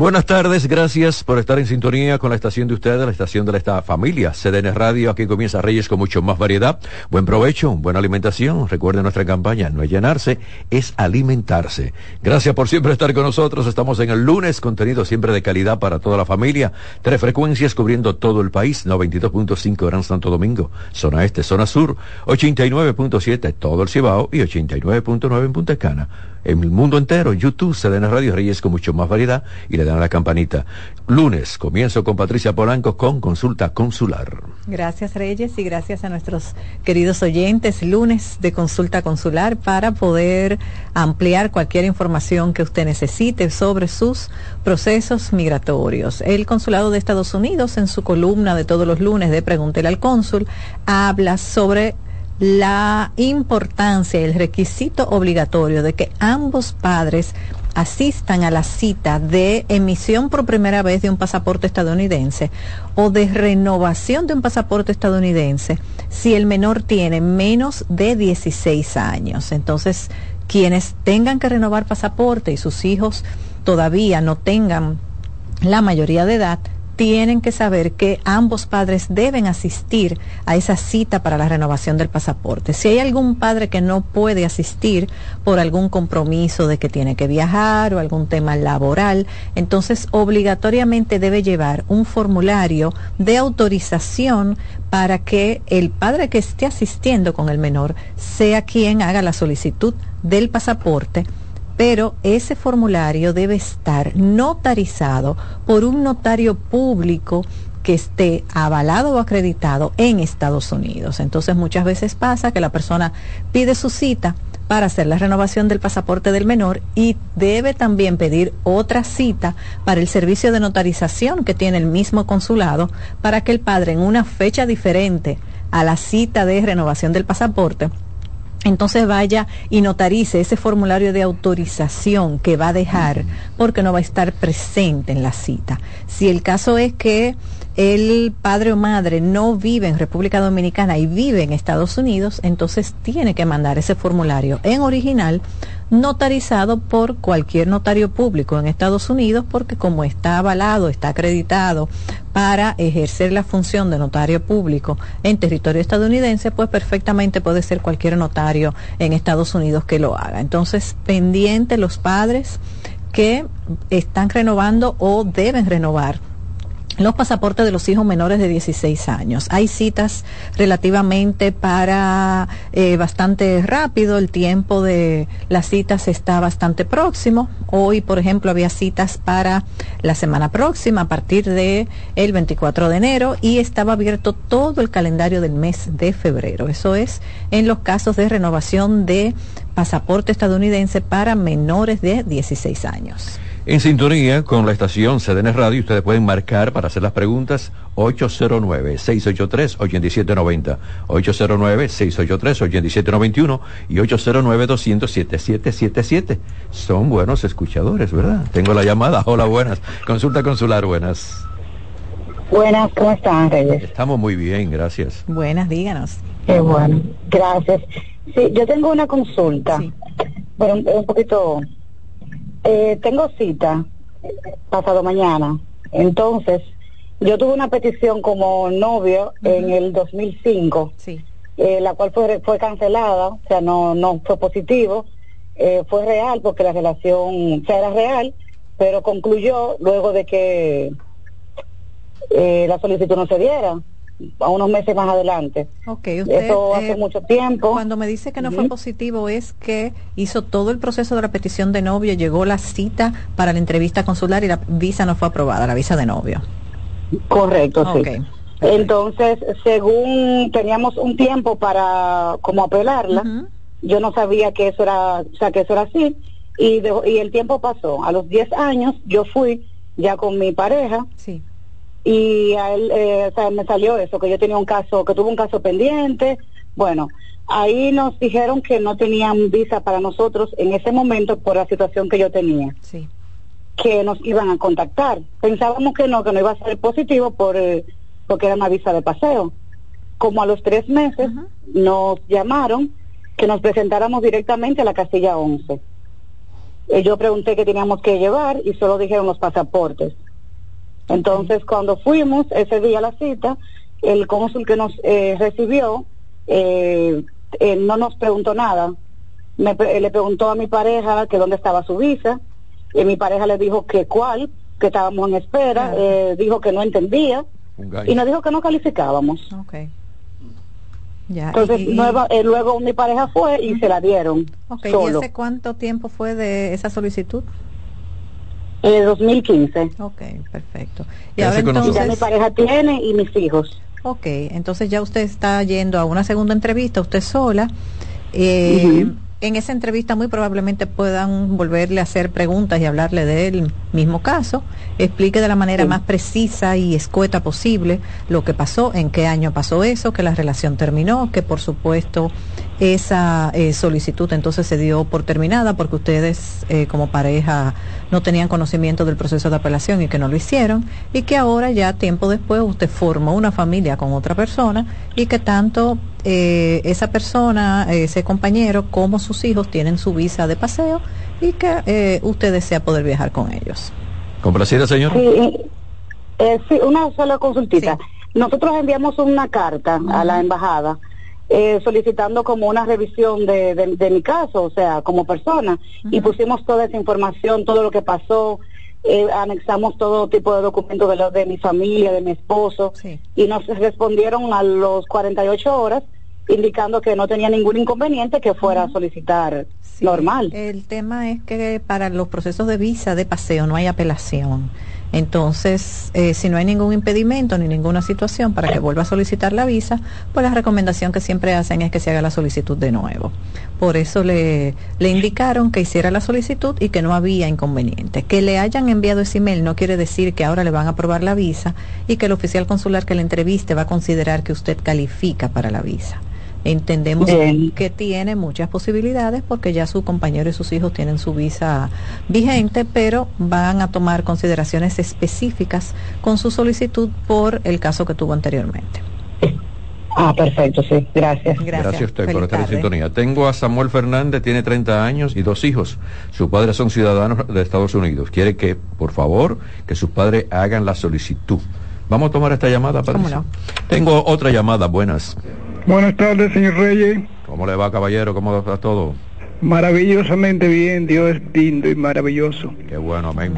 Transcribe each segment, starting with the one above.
Buenas tardes, gracias por estar en sintonía con la estación de ustedes, la estación de esta familia, CDN Radio. Aquí comienza Reyes con mucho más variedad. Buen provecho, buena alimentación. Recuerden nuestra campaña, no es llenarse, es alimentarse. Gracias por siempre estar con nosotros. Estamos en el lunes, contenido siempre de calidad para toda la familia. Tres frecuencias cubriendo todo el país, 92.5 Gran Santo Domingo, zona este, zona sur, 89.7 todo el Cibao y 89.9 en Punta Cana en el mundo entero, YouTube, CDN Radio Reyes con mucho más variedad y le dan a la campanita. Lunes, comienzo con Patricia Polanco con consulta consular. Gracias Reyes y gracias a nuestros queridos oyentes. Lunes de consulta consular para poder ampliar cualquier información que usted necesite sobre sus procesos migratorios. El Consulado de Estados Unidos en su columna de todos los lunes de Pregúntele al Cónsul habla sobre la importancia el requisito obligatorio de que ambos padres asistan a la cita de emisión por primera vez de un pasaporte estadounidense o de renovación de un pasaporte estadounidense si el menor tiene menos de 16 años. Entonces, quienes tengan que renovar pasaporte y sus hijos todavía no tengan la mayoría de edad, tienen que saber que ambos padres deben asistir a esa cita para la renovación del pasaporte. Si hay algún padre que no puede asistir por algún compromiso de que tiene que viajar o algún tema laboral, entonces obligatoriamente debe llevar un formulario de autorización para que el padre que esté asistiendo con el menor sea quien haga la solicitud del pasaporte pero ese formulario debe estar notarizado por un notario público que esté avalado o acreditado en Estados Unidos. Entonces muchas veces pasa que la persona pide su cita para hacer la renovación del pasaporte del menor y debe también pedir otra cita para el servicio de notarización que tiene el mismo consulado para que el padre en una fecha diferente a la cita de renovación del pasaporte entonces vaya y notarice ese formulario de autorización que va a dejar porque no va a estar presente en la cita. Si el caso es que el padre o madre no vive en República Dominicana y vive en Estados Unidos, entonces tiene que mandar ese formulario en original notarizado por cualquier notario público en Estados Unidos porque como está avalado, está acreditado para ejercer la función de notario público en territorio estadounidense, pues perfectamente puede ser cualquier notario en Estados Unidos que lo haga. Entonces, pendiente los padres que están renovando o deben renovar los pasaportes de los hijos menores de 16 años. Hay citas relativamente para eh, bastante rápido, el tiempo de las citas está bastante próximo. Hoy, por ejemplo, había citas para la semana próxima a partir de el 24 de enero y estaba abierto todo el calendario del mes de febrero. Eso es en los casos de renovación de pasaporte estadounidense para menores de 16 años. En sintonía con la estación CDN Radio, ustedes pueden marcar para hacer las preguntas 809-683-8790, 809-683-8791 y 809-200-7777. Son buenos escuchadores, ¿verdad? Tengo la llamada. Hola, buenas. Consulta consular, buenas. Buenas, ¿cómo están, Reyes? Estamos muy bien, gracias. Buenas, díganos. Qué bueno, gracias. Sí, yo tengo una consulta, sí. pero un poquito eh, tengo cita pasado mañana. Entonces, yo tuve una petición como novio en el 2005, sí. eh, la cual fue, fue cancelada, o sea, no, no fue positivo. Eh, fue real porque la relación, o sea, era real, pero concluyó luego de que eh, la solicitud no se diera a unos meses más adelante. Okay, usted, Eso hace eh, mucho tiempo. Cuando me dice que no uh -huh. fue positivo es que hizo todo el proceso de la petición de novio, llegó la cita para la entrevista consular y la visa no fue aprobada, la visa de novio. Correcto, okay. sí. Entonces, según teníamos un tiempo para como apelarla, uh -huh. yo no sabía que eso era, o sea, que eso era así y, de, y el tiempo pasó. A los 10 años yo fui ya con mi pareja. Sí y a él eh, o sea, me salió eso, que yo tenía un caso, que tuvo un caso pendiente. Bueno, ahí nos dijeron que no tenían visa para nosotros en ese momento por la situación que yo tenía. Sí. Que nos iban a contactar. Pensábamos que no, que no iba a ser positivo por eh, porque era una visa de paseo. como a los tres meses nos llamaron que nos presentáramos directamente a la casilla 11. Eh, yo pregunté qué teníamos que llevar y solo dijeron los pasaportes. Entonces, cuando fuimos ese día a la cita, el cónsul que nos eh, recibió eh, no nos preguntó nada. Me, le preguntó a mi pareja que dónde estaba su visa y mi pareja le dijo que cuál, que estábamos en espera, dijo que no entendía y nos dijo que no calificábamos. Entonces eh, luego mi pareja fue y se la dieron. Okay. ¿Y hace cuánto tiempo fue de esa solicitud? Eh, 2015. Ok, perfecto. Y ahora entonces... mi pareja tiene y mis hijos. Ok, entonces ya usted está yendo a una segunda entrevista, usted sola. Eh, en esa entrevista muy probablemente puedan volverle a hacer preguntas y hablarle del mismo caso, explique de la manera más precisa y escueta posible lo que pasó, en qué año pasó eso, que la relación terminó, que por supuesto esa eh, solicitud entonces se dio por terminada porque ustedes eh, como pareja no tenían conocimiento del proceso de apelación y que no lo hicieron y que ahora ya tiempo después usted formó una familia con otra persona y que tanto eh, esa persona, ese compañero como sus hijos tienen su visa de paseo y que usted desea poder viajar con ellos. ¿Complacida, señor? Sí, sí una sola consultita. Nosotros enviamos una carta a la embajada eh, solicitando como una revisión de, de, mi caso, o sea, como persona, y pusimos toda esa información, todo lo que pasó, eh, anexamos todo tipo de documentos de, lo, de mi familia, de mi esposo, y nos respondieron a los 48 horas indicando que no tenía ningún inconveniente que fuera a solicitar normal. El tema es que para los procesos de visa de paseo no hay apelación. Entonces, eh, si no hay ningún impedimento ni ninguna situación para que vuelva a solicitar la visa, pues la recomendación que siempre hacen es que se haga la solicitud de nuevo. Por eso le, le indicaron que hiciera la solicitud y que no había inconveniente. Que le hayan enviado ese email no quiere decir que ahora le van a aprobar la visa y que el oficial consular que le entreviste va a considerar que usted califica para la visa. Entendemos que tiene muchas posibilidades porque ya su compañero y sus hijos tienen su visa vigente, pero van a tomar consideraciones específicas con su solicitud por el caso que tuvo anteriormente. Ah, perfecto, sí. Gracias. Gracias, a usted por estar en sintonía. Tengo a Samuel Fernández, tiene 30 años y dos hijos. Sus padres son ciudadanos de Estados Unidos. Quiere que, por favor, que sus padres hagan la solicitud. Vamos a tomar esta llamada, para Tengo otra llamada, buenas. Buenas tardes, señor Reyes. ¿Cómo le va, caballero? ¿Cómo va todo? Maravillosamente bien, Dios es lindo y maravilloso. Qué bueno, amén.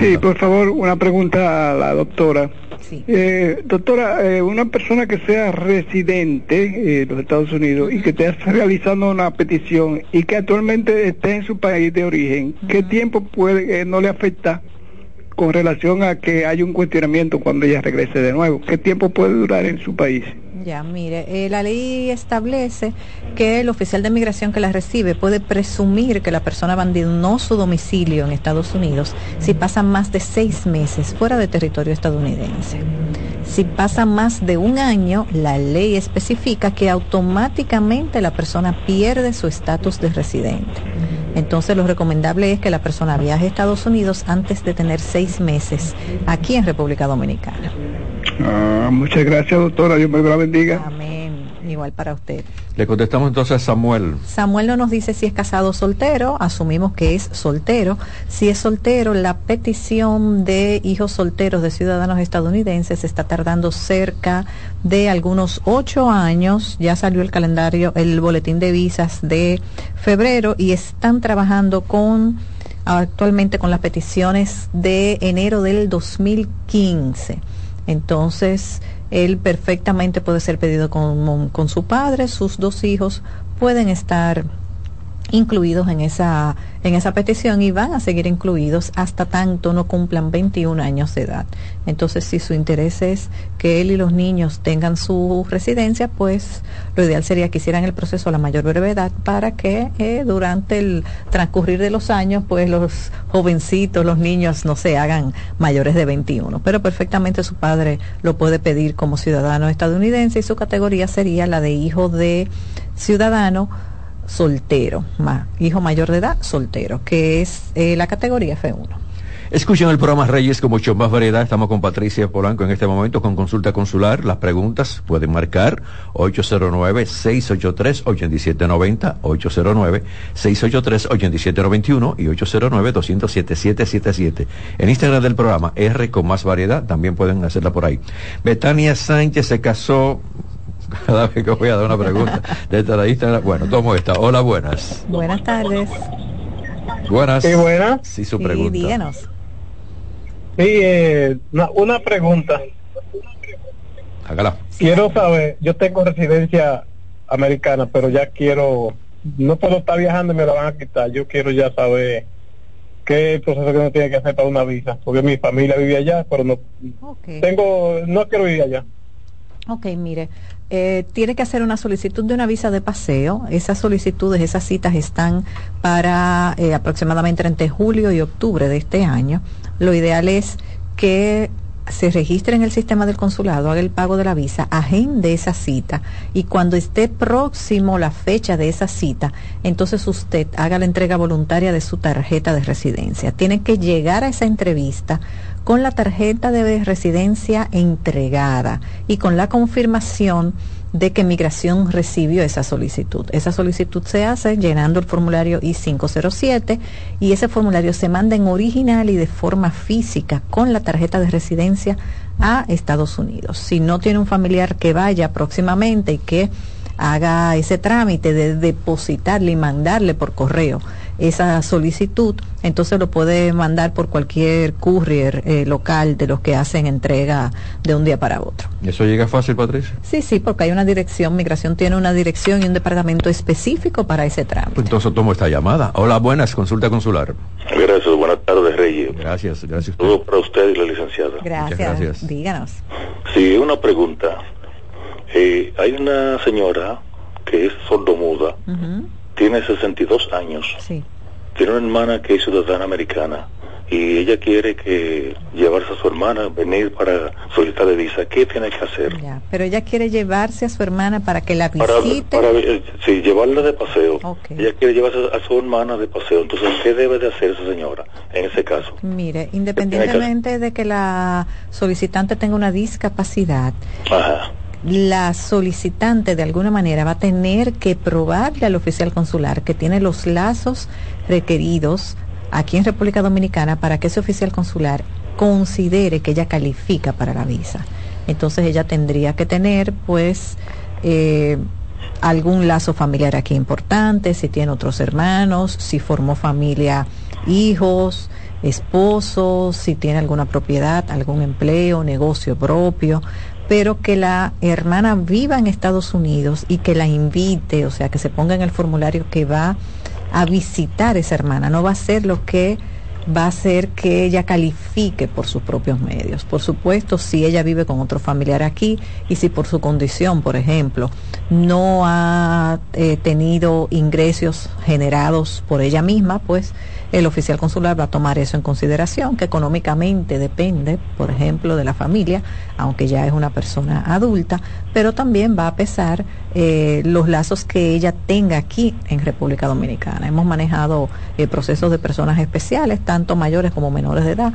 Sí, por favor, una pregunta a la doctora. Sí. Eh, doctora, eh, una persona que sea residente eh, en los Estados Unidos y que esté realizando una petición y que actualmente esté en su país de origen, ¿qué tiempo puede no le afecta con relación a que hay un cuestionamiento cuando ella regrese de nuevo? ¿Qué tiempo puede durar en su país? Ya, mire, eh, la ley establece que el oficial de migración que la recibe puede presumir que la persona abandonó su domicilio en Estados Unidos si pasa más de seis meses fuera de territorio estadounidense. Si pasa más de un año, la ley especifica que automáticamente la persona pierde su estatus de residente. Entonces lo recomendable es que la persona viaje a Estados Unidos antes de tener seis meses aquí en República Dominicana. Ah, muchas gracias, doctora. Dios me la bendiga. Amén. Igual para usted. Le contestamos entonces a Samuel. Samuel no nos dice si es casado o soltero, asumimos que es soltero. Si es soltero, la petición de hijos solteros de ciudadanos estadounidenses está tardando cerca de algunos ocho años. Ya salió el calendario, el boletín de visas de febrero y están trabajando con actualmente con las peticiones de enero del 2015 entonces, él perfectamente puede ser pedido con, con su padre, sus dos hijos pueden estar incluidos en esa, en esa petición y van a seguir incluidos hasta tanto no cumplan 21 años de edad. Entonces, si su interés es que él y los niños tengan su residencia, pues lo ideal sería que hicieran el proceso a la mayor brevedad para que eh, durante el transcurrir de los años, pues los jovencitos, los niños no se hagan mayores de 21. Pero perfectamente su padre lo puede pedir como ciudadano estadounidense y su categoría sería la de hijo de ciudadano soltero, hijo mayor de edad, soltero, que es eh, la categoría F1. Escuchen el programa Reyes con mucho más variedad. Estamos con Patricia Polanco en este momento con consulta consular. Las preguntas pueden marcar 809-683-8790, 809-683-8791 y 809-207-777. En Instagram del programa R con más variedad también pueden hacerla por ahí. Betania Sánchez se casó cada vez que voy a dar una pregunta desde la Instagram. Bueno, tomo esta. Hola, buenas. Buenas tardes. Buenas. Sí, buenas. Sí, su pregunta. díganos. Sí, eh, una, pregunta. Hágala. Quiero saber, yo tengo residencia americana, pero ya quiero, no puedo estar viajando y me la van a quitar. Yo quiero ya saber qué proceso que uno tiene que hacer para una visa, porque mi familia vive allá, pero no tengo, no quiero vivir allá. Ok, mire, eh, tiene que hacer una solicitud de una visa de paseo. Esas solicitudes, esas citas están para eh, aproximadamente entre julio y octubre de este año. Lo ideal es que se registre en el sistema del consulado, haga el pago de la visa, agende esa cita y cuando esté próximo la fecha de esa cita, entonces usted haga la entrega voluntaria de su tarjeta de residencia. Tiene que llegar a esa entrevista con la tarjeta de residencia entregada y con la confirmación de que migración recibió esa solicitud. Esa solicitud se hace llenando el formulario I-507 y ese formulario se manda en original y de forma física con la tarjeta de residencia a Estados Unidos. Si no tiene un familiar que vaya próximamente y que haga ese trámite de depositarle y mandarle por correo esa solicitud, entonces lo puede mandar por cualquier courier eh, local de los que hacen entrega de un día para otro. ¿Y eso llega fácil, Patricia? Sí, sí, porque hay una dirección, Migración tiene una dirección y un departamento específico para ese trámite. Pues entonces tomo esta llamada. Hola, buenas, consulta consular. Gracias, buenas tardes, Reyes. Gracias, gracias. Todo para usted y la licenciada. Gracias, gracias. díganos. Sí, una pregunta. Eh, hay una señora que es sordomuda, tiene 62 años. Sí. Tiene una hermana que es ciudadana americana y ella quiere que llevarse a su hermana, venir para solicitar de visa. ¿Qué tiene que hacer? pero ella quiere llevarse a su hermana para que la visite. Para, eh, sí, llevarla de paseo. Ella quiere llevarse a su hermana de paseo. Entonces, ¿qué debe de hacer esa señora en ese caso? Mire, independientemente de que la solicitante tenga una discapacidad, Ajá la solicitante de alguna manera va a tener que probarle al oficial consular que tiene los lazos requeridos aquí en República Dominicana para que ese oficial consular considere que ella califica para la visa. Entonces ella tendría que tener pues eh, algún lazo familiar aquí importante, si tiene otros hermanos, si formó familia, hijos, esposos, si tiene alguna propiedad, algún empleo, negocio propio, pero que la hermana viva en Estados Unidos y que la invite, o sea, que se ponga en el formulario que va a visitar esa hermana, no va a ser lo que va a hacer que ella califique por sus propios medios. Por supuesto, si ella vive con otro familiar aquí y si por su condición, por ejemplo, no ha eh, tenido ingresos generados por ella misma, pues el oficial consular va a tomar eso en consideración, que económicamente depende, por ejemplo, de la familia, aunque ya es una persona adulta, pero también va a pesar eh, los lazos que ella tenga aquí en República Dominicana. Hemos manejado eh, procesos de personas especiales, tanto mayores como menores de edad,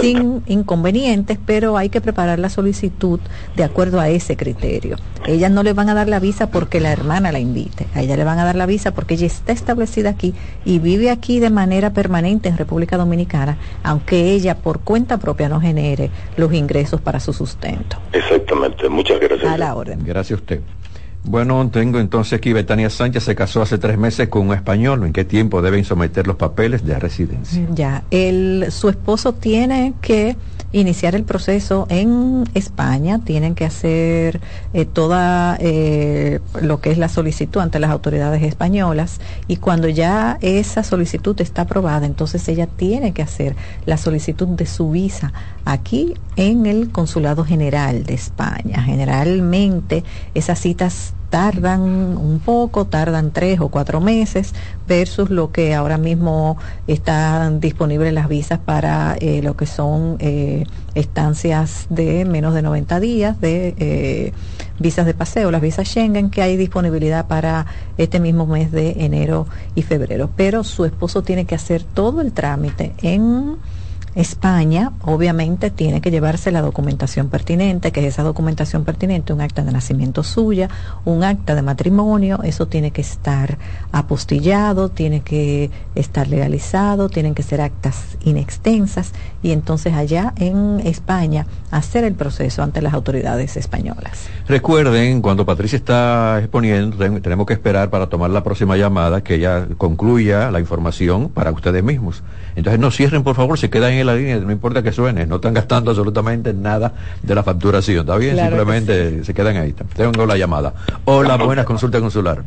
sin inconvenientes, pero hay que preparar la solicitud de acuerdo a ese criterio. Ellas no le van a dar la visa porque la hermana la invite, a ella le van a dar la visa porque ella está establecida aquí y vive aquí de manera permanente en República Dominicana, aunque ella por cuenta propia no genere los ingresos para su sustento. Exactamente, muchas gracias. A la orden. Gracias a usted. Bueno, tengo entonces aquí Betania Sánchez se casó hace tres meses con un español. ¿En qué tiempo deben someter los papeles de residencia? Ya, el, su esposo tiene que iniciar el proceso en España, tienen que hacer eh, toda eh, lo que es la solicitud ante las autoridades españolas y cuando ya esa solicitud está aprobada, entonces ella tiene que hacer la solicitud de su visa aquí en el Consulado General de España. Generalmente esas citas tardan un poco, tardan tres o cuatro meses, versus lo que ahora mismo están disponibles las visas para eh, lo que son eh, estancias de menos de 90 días, de eh, visas de paseo, las visas Schengen, que hay disponibilidad para este mismo mes de enero y febrero. Pero su esposo tiene que hacer todo el trámite en España, obviamente, tiene que llevarse la documentación pertinente, que es esa documentación pertinente, un acta de nacimiento suya, un acta de matrimonio, eso tiene que estar apostillado, tiene que estar legalizado, tienen que ser actas inextensas y entonces allá en España hacer el proceso ante las autoridades españolas. Recuerden, cuando Patricia está exponiendo, tenemos que esperar para tomar la próxima llamada, que ella concluya la información para ustedes mismos. Entonces no cierren, por favor, se quedan en la línea, no importa que suene, no están gastando absolutamente nada de la facturación, ¿está bien? Simplemente se quedan ahí. Tengo la llamada. Hola, buenas, consulta consular.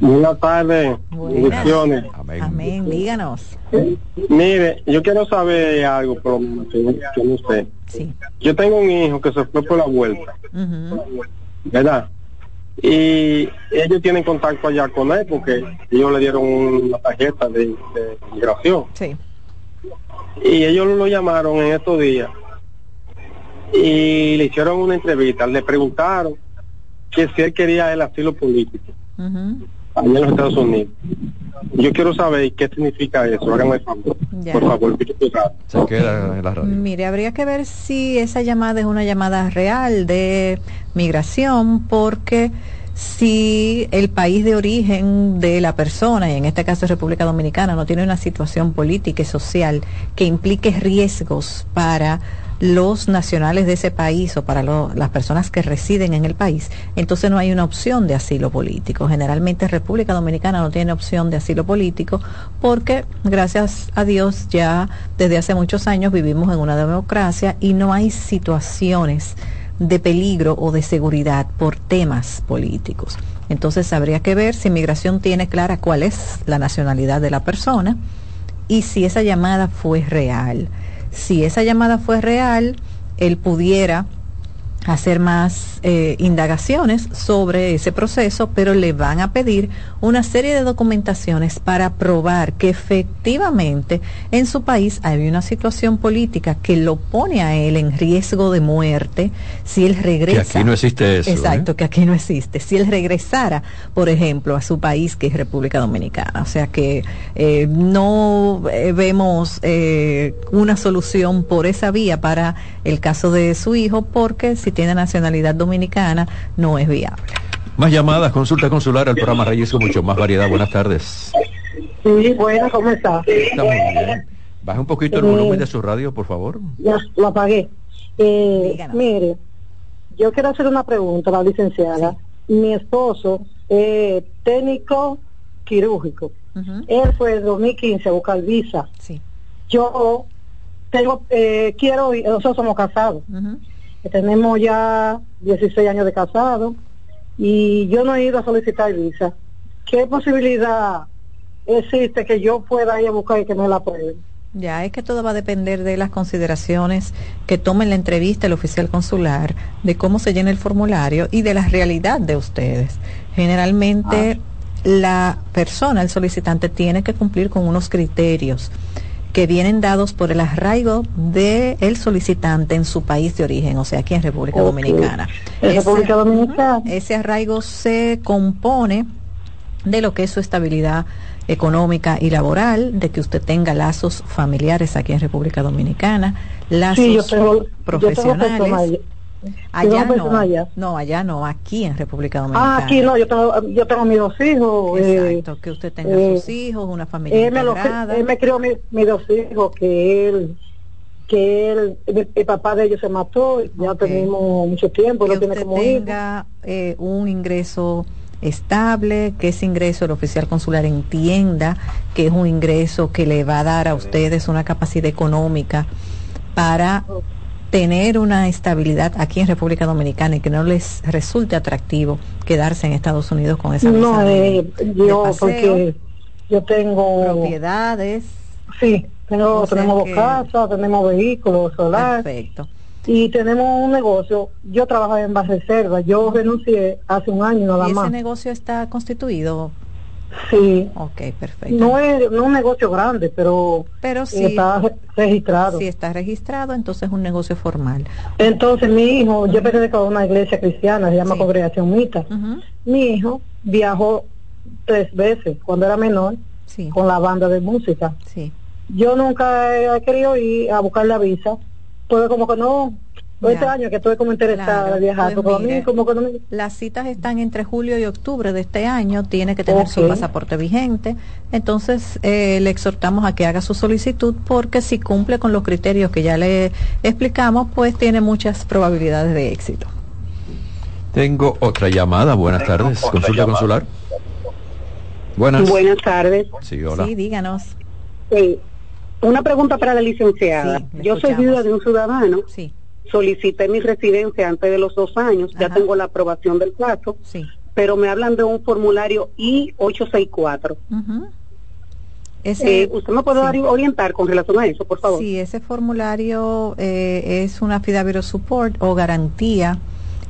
Buenas tardes, bendiciones. Amén. díganos. mire, yo quiero saber algo, pero que, no sé. Yo tengo un hijo que se fue por la vuelta, ¿verdad? Y ellos tienen contacto allá con él porque ellos le dieron una tarjeta de, de migración. Sí. Y ellos lo llamaron en estos días y le hicieron una entrevista, le preguntaron que si él quería el asilo político allá en los Estados Unidos. Yo quiero saber qué significa eso. Háganme favor. Por favor, Se queda en la radio. Mire, habría que ver si esa llamada es una llamada real de migración, porque si el país de origen de la persona, y en este caso República Dominicana, no tiene una situación política y social que implique riesgos para los nacionales de ese país o para las personas que residen en el país, entonces no hay una opción de asilo político. Generalmente República Dominicana no tiene opción de asilo político porque, gracias a Dios, ya desde hace muchos años vivimos en una democracia y no hay situaciones de peligro o de seguridad por temas políticos. Entonces habría que ver si inmigración tiene clara cuál es la nacionalidad de la persona y si esa llamada fue real. Si esa llamada fue real, él pudiera hacer más eh, indagaciones sobre ese proceso, pero le van a pedir una serie de documentaciones para probar que efectivamente en su país hay una situación política que lo pone a él en riesgo de muerte si él regresa. Que aquí no existe eso. Exacto, ¿eh? que aquí no existe. Si él regresara, por ejemplo, a su país, que es República Dominicana. O sea que eh, no vemos una solución por esa vía para el caso de su hijo, porque si tiene nacionalidad dominicana no es viable. Más llamadas, consulta consular al programa Reyes con mucho más variedad. Buenas tardes. Sí, buenas, ¿cómo está? Está muy bien. Baje un poquito el volumen de su radio, por favor. Ya, lo apagué. Eh, mire, yo quiero hacer una pregunta a la licenciada. Mi esposo es técnico quirúrgico. Él fue en 2015 a buscar visa. Sí. Yo tengo, eh, quiero, nosotros somos casados tenemos ya 16 años de casado y yo no he ido a solicitar visa. ¿Qué posibilidad existe que yo pueda ir a buscar y que me la aprueben? Ya, es que todo va a depender de las consideraciones que tome en la entrevista el oficial consular, de cómo se llena el formulario y de la realidad de ustedes. Generalmente ah. la persona, el solicitante, tiene que cumplir con unos criterios que vienen dados por el arraigo del el solicitante en su país de origen, o sea, aquí en República Dominicana. Ese, arraigo se compone de lo que es su estabilidad económica y laboral, de que usted tenga lazos familiares aquí en República Dominicana, lazos profesionales. Allá no, no, allá. No, aquí en República Dominicana. Ah, aquí no, yo tengo, yo tengo mis dos hijos. Exacto, eh, que usted tenga eh, sus hijos, una familia él Me él me crió mis dos hijos, que él, que él, el, papá de ellos se mató, ya tenemos mucho tiempo, que no tiene como tenga eh, un ingreso estable, que ese ingreso el oficial consular entienda que es un ingreso que le va a dar a ustedes una capacidad económica para tener una estabilidad aquí en República Dominicana y que no les resulte atractivo quedarse en Estados Unidos con esa no eh, yo porque yo tengo propiedades. Sí tengo tenemos dos casas tenemos vehículos solar. Perfecto. Y tenemos un negocio. Yo trabajo en reserva yo renuncié hace un año nada ¿Y más. ese negocio está constituido Sí. Ok, perfecto. No es, no un negocio grande, pero, pero sí, está registrado. Si está registrado, entonces es un negocio formal. Entonces mi hijo, yo pertenezco a una iglesia cristiana, se llama Congregación Mita. Mi hijo viajó tres veces cuando era menor con la banda de música. Sí. yo nunca he querido ir a buscar la visa, pues como que no, este año que estoy como interesada de viajar, pues como que Las citas están entre julio y octubre de este año, tiene que tener su pasaporte vigente, entonces eh, le exhortamos a que haga su solicitud porque si cumple con los criterios que ya le explicamos, pues tiene muchas probabilidades de éxito. Tengo otra llamada, buenas tardes, consulta consular. Buenas. Buenas tardes. Sí, hola. Sí, díganos. Sí. Una pregunta para la licenciada. Yo soy viuda de un ciudadano. Sí solicité mi residencia antes de los dos años, ya tengo la aprobación del caso, sí. pero me hablan de un formulario I-864. Eh, ¿Usted me puede orientar con relación a eso, por favor? Sí, ese formulario eh, es una affidavit support o garantía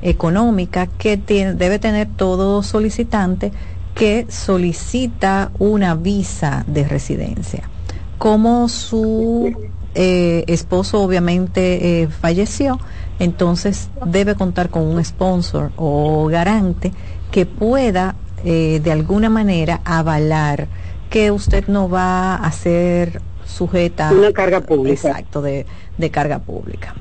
económica que tiene, debe tener todo solicitante que solicita una visa de residencia. Como su eh, esposo obviamente eh, falleció, entonces debe contar con un sponsor o garante que pueda eh, de alguna manera avalar que usted no va a ser sujeta una carga pública. Exacto de carga pública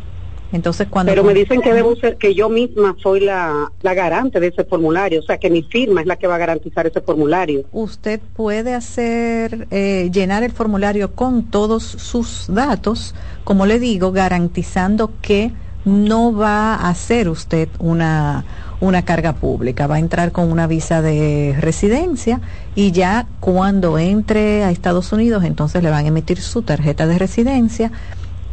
entonces, cuando Pero me dicen que debo ser que yo misma soy la, la garante de ese formulario, o sea, que mi firma es la que va a garantizar ese formulario. Usted puede hacer, eh, llenar el formulario con todos sus datos, como le digo, garantizando que no va a ser usted una, una carga pública, va a entrar con una visa de residencia y ya cuando entre a Estados Unidos, entonces le van a emitir su tarjeta de residencia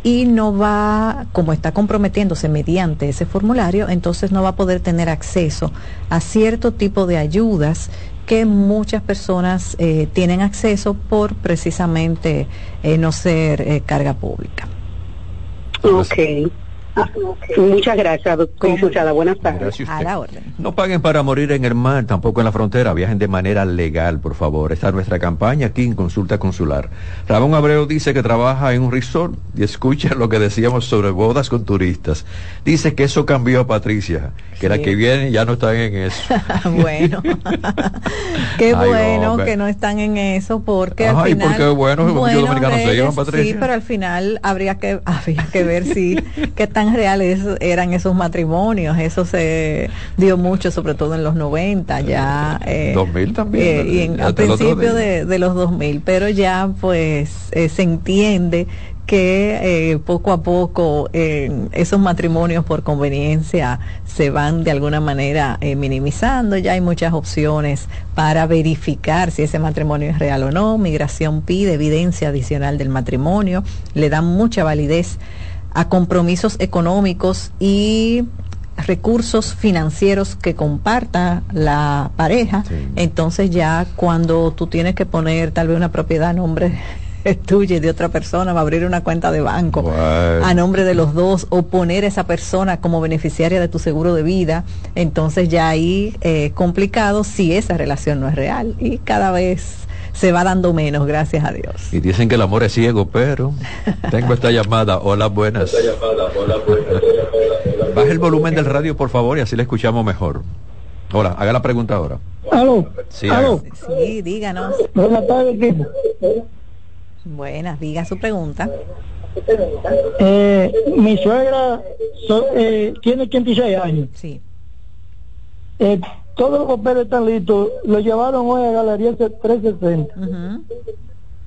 y no va, como está comprometiéndose mediante ese formulario, entonces no va a poder tener acceso a cierto tipo de ayudas que muchas personas eh, tienen acceso por precisamente eh, no ser eh, carga pública. Ok. Muchas gracias, doctora. Buenas tardes. A la orden. No paguen para morir en el mar, tampoco en la frontera. Viajen de manera legal, por favor. Esta es nuestra campaña aquí en Consulta Consular. Ramón Abreu dice que trabaja en un resort y escucha lo que decíamos sobre bodas con turistas. Dice que eso cambió, Patricia, que la que viene ya no están en eso. bueno, qué bueno que no están en eso porque al final... porque bueno, muchos dominicanos se llevan, Patricia. Sí, pero al final habría que, habría que ver si qué tan reales eran esos matrimonios. Eso se dio mucho, sobre todo en los 90, ya. Eh, 2000 también. Eh, y en, al principio de, de, los 2000, pero ya pues eh, se entiende que eh, poco a poco eh, esos matrimonios por conveniencia se van de alguna manera eh, minimizando. Ya hay muchas opciones para verificar si ese matrimonio es real o no. Migración pide evidencia adicional del matrimonio, le dan mucha validez a compromisos económicos y recursos financieros que comparta la pareja, entonces ya cuando tú tienes que poner tal vez una propiedad a nombre tuya y de otra persona, va a abrir una cuenta de banco a nombre de los dos o poner a esa persona como beneficiaria de tu seguro de vida, entonces ya ahí eh, complicado si esa relación no es real. Y cada vez se va dando menos, gracias a Dios. Y dicen que el amor es ciego, pero tengo esta llamada. Hola, buenas. Baja el volumen del radio, por favor, y así le escuchamos mejor. Hola, haga la pregunta ahora. ¿Aló? Sí, sí díganos. Buenas tardes, Buenas, diga su pregunta. Eh, mi suegra eh, tiene 86 años. Sí. Eh, todos los papeles están listos, lo llevaron hoy a Galería 360.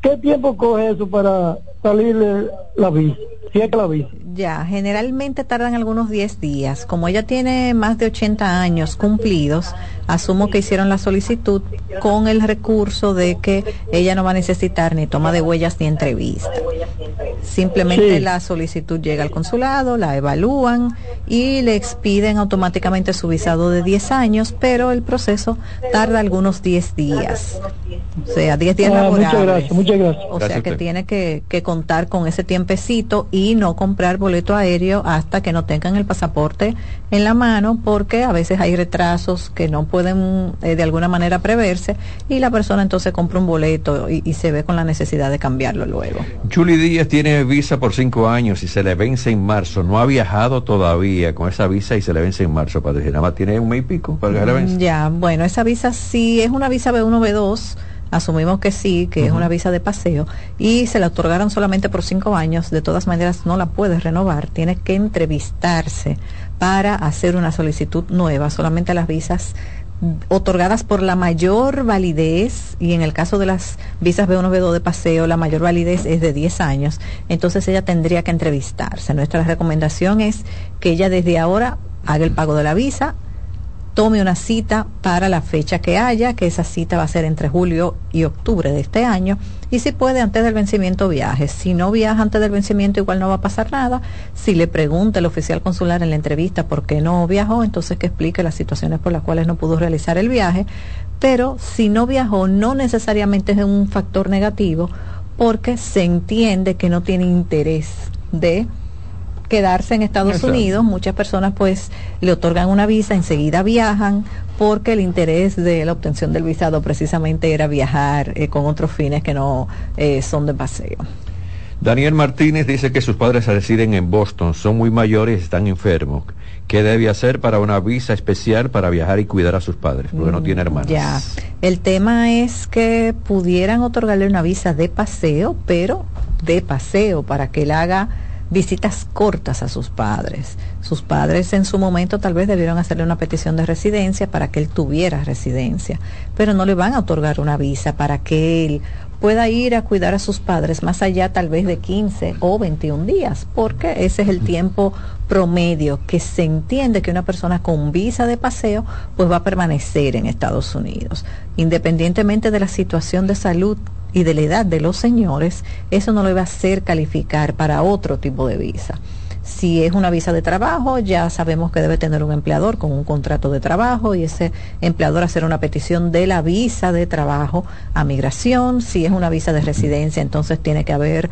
¿Qué tiempo coge eso para salirle la visa? Si es que. Ya, generalmente tardan algunos 10 días. Como ella tiene más de 80 años cumplidos, asumo que hicieron la solicitud con el recurso de que ella no va a necesitar ni toma de huellas ni entrevista. Simplemente la solicitud llega al consulado, la evalúan y le expiden automáticamente su visado de 10 años, pero el proceso tarda algunos 10 días. O sea, 10 días ah, laborables. Muchas gracias, muchas gracias. O sea que tiene que, que contar con ese tiempecito y no comprar boleto aéreo hasta que no tengan el pasaporte en la mano, porque a veces hay retrasos que no pueden eh, de alguna manera preverse y la persona entonces compra un boleto y, se ve con la necesidad de cambiarlo luego. Julie Díaz tiene visa por cinco años y se le vence en marzo. No ha viajado todavía con esa visa y se le vence en marzo, Patricia. Nada más tiene un mes y pico para que le vence. Ya, bueno, esa visa sí es una visa B1, B2 asumimos que sí, que es una visa de paseo, y se la otorgaron solamente por cinco años, de todas maneras no la puede renovar, tiene que entrevistarse para hacer una solicitud nueva, solamente las visas otorgadas por la mayor validez, y en el caso de las visas B1, B2 de paseo, la mayor validez es de 10 años, entonces ella tendría que entrevistarse. Nuestra recomendación es que ella desde ahora haga el pago de la visa, tome una cita para la fecha que haya, que esa cita va a ser entre julio y octubre de este año, y si puede antes del vencimiento viaje. Si no viaja antes del vencimiento igual no va a pasar nada. Si le pregunta el oficial consular en la entrevista por qué no viajó, entonces que explique las situaciones por las cuales no pudo realizar el viaje. Pero si no viajó no necesariamente es un factor negativo porque se entiende que no tiene interés de quedarse en Estados Unidos. Muchas personas pues le otorgan una visa, enseguida viajan porque el interés de la obtención del visado precisamente era viajar eh, con otros fines que no eh, son de paseo. Daniel Martínez dice que sus padres residen en Boston, son muy mayores y están enfermos. ¿Qué debe hacer para una visa especial para viajar y cuidar a sus padres? Porque no tiene hermanos. Ya, el tema es que pudieran otorgarle una visa de paseo, pero de paseo para que él haga visitas cortas a sus padres. Sus padres en su momento tal vez debieron hacerle una petición de residencia para que él tuviera residencia, pero no le van a otorgar una visa para que él pueda ir a cuidar a sus padres más allá tal vez de 15 o 21 días, porque ese es el tiempo promedio que se entiende que una persona con visa de paseo pues va a permanecer en Estados Unidos, independientemente de la situación de salud y de la edad de los señores, eso no le va a hacer calificar para otro tipo de visa. Si es una visa de trabajo, ya sabemos que debe tener un empleador con un contrato de trabajo y ese empleador hacer una petición de la visa de trabajo a migración. Si es una visa de residencia, entonces tiene que haber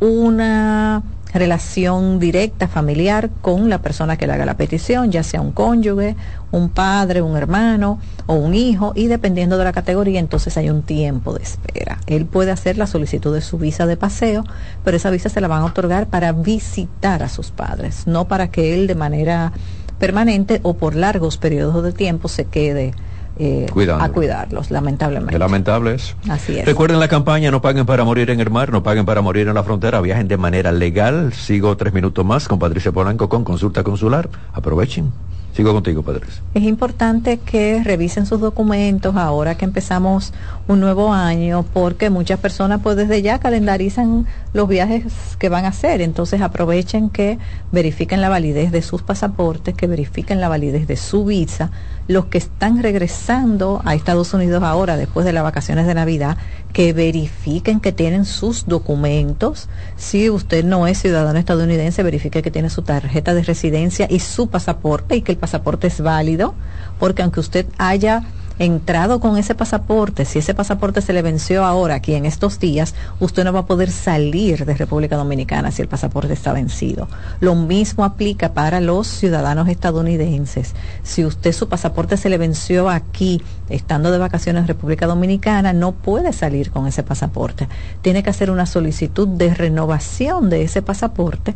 una relación directa familiar con la persona que le haga la petición, ya sea un cónyuge, un padre, un hermano o un hijo, y dependiendo de la categoría, entonces hay un tiempo de espera. Él puede hacer la solicitud de su visa de paseo, pero esa visa se la van a otorgar para visitar a sus padres, no para que él de manera permanente o por largos periodos de tiempo se quede eh, a cuidarlos, lamentablemente. lamentable es. Así es. Recuerden la campaña, no paguen para morir en el mar, no paguen para morir en la frontera, viajen de manera legal. Sigo tres minutos más con Patricia Polanco con consulta consular. Aprovechen. Sigo contigo, Patricia. Es importante que revisen sus documentos ahora que empezamos un nuevo año, porque muchas personas pues desde ya calendarizan los viajes que van a hacer. Entonces aprovechen que verifiquen la validez de sus pasaportes, que verifiquen la validez de su visa. Los que están regresando a Estados Unidos ahora, después de las vacaciones de Navidad, que verifiquen que tienen sus documentos. Si usted no es ciudadano estadounidense, verifique que tiene su tarjeta de residencia y su pasaporte y que el pasaporte es válido, porque aunque usted haya entrado con ese pasaporte, si ese pasaporte se le venció ahora, aquí en estos días, usted no va a poder salir de República Dominicana si el pasaporte está vencido. Lo mismo aplica para los ciudadanos estadounidenses. Si usted su pasaporte se le venció aquí, estando de vacaciones en República Dominicana, no puede salir con ese pasaporte. Tiene que hacer una solicitud de renovación de ese pasaporte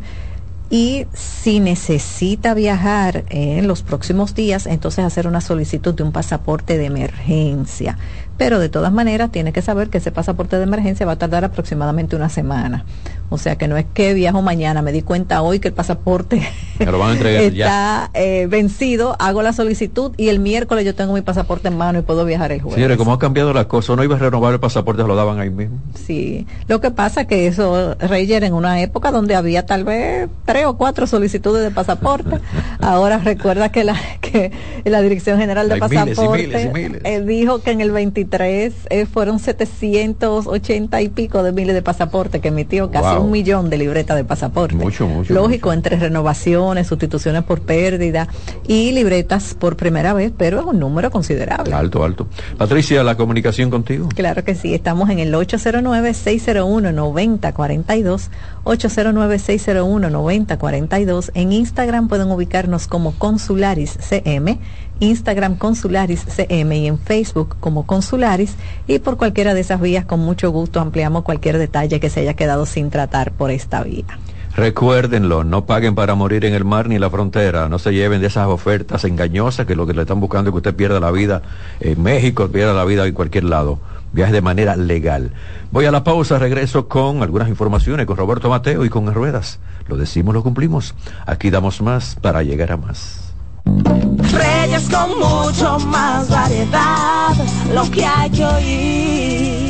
y si necesita viajar en los próximos días, entonces hacer una solicitud de un pasaporte de emergencia pero de todas maneras tiene que saber que ese pasaporte de emergencia va a tardar aproximadamente una semana. O sea que no es que viajo mañana, me di cuenta hoy que el pasaporte está eh, vencido, hago la solicitud y el miércoles yo tengo mi pasaporte en mano y puedo viajar el jueves. Señores, ¿cómo ha cambiado la cosa? ¿No iba a renovar el pasaporte, lo daban ahí mismo? Sí, lo que pasa que eso, Reyer, en una época donde había tal vez tres o cuatro solicitudes de pasaporte, ahora recuerda que la, que la Dirección General de Pasaporte eh, dijo que en el 23 eh, fueron 780 y pico de miles de pasaportes que emitió, casi un millón de libretas de pasaporte. Mucho, mucho. Lógico, entre renovaciones, sustituciones por pérdida y libretas por primera vez, pero es un número considerable. Alto, alto. Patricia, la comunicación contigo. Claro que sí, estamos en el 809-601-9042, 809-601-9042. En Instagram pueden ubicarnos como Consularis CM Instagram Consularis CM y en Facebook como Consularis y por cualquiera de esas vías con mucho gusto ampliamos cualquier detalle que se haya quedado sin tratar por esta vía. Recuérdenlo, no paguen para morir en el mar ni en la frontera, no se lleven de esas ofertas engañosas que lo que le están buscando es que usted pierda la vida en México, pierda la vida en cualquier lado. Viaje de manera legal. Voy a la pausa, regreso con algunas informaciones con Roberto Mateo y con Ruedas. Lo decimos, lo cumplimos. Aquí damos más para llegar a más. Reyes con mucho más variedad, lo que hay que oír.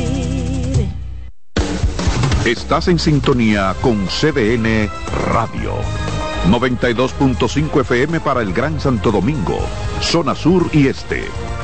Estás en sintonía con CDN Radio. 92.5 FM para el Gran Santo Domingo, zona sur y este.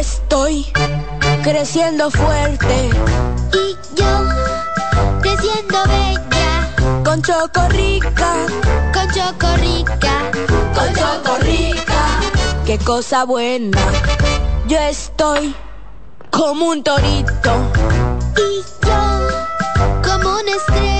Estoy creciendo fuerte. Y yo creciendo bella. Con Chocorrica. Con Chocorrica. Con Chocorrica. Qué cosa buena yo estoy como un torito. Y yo como una estrella.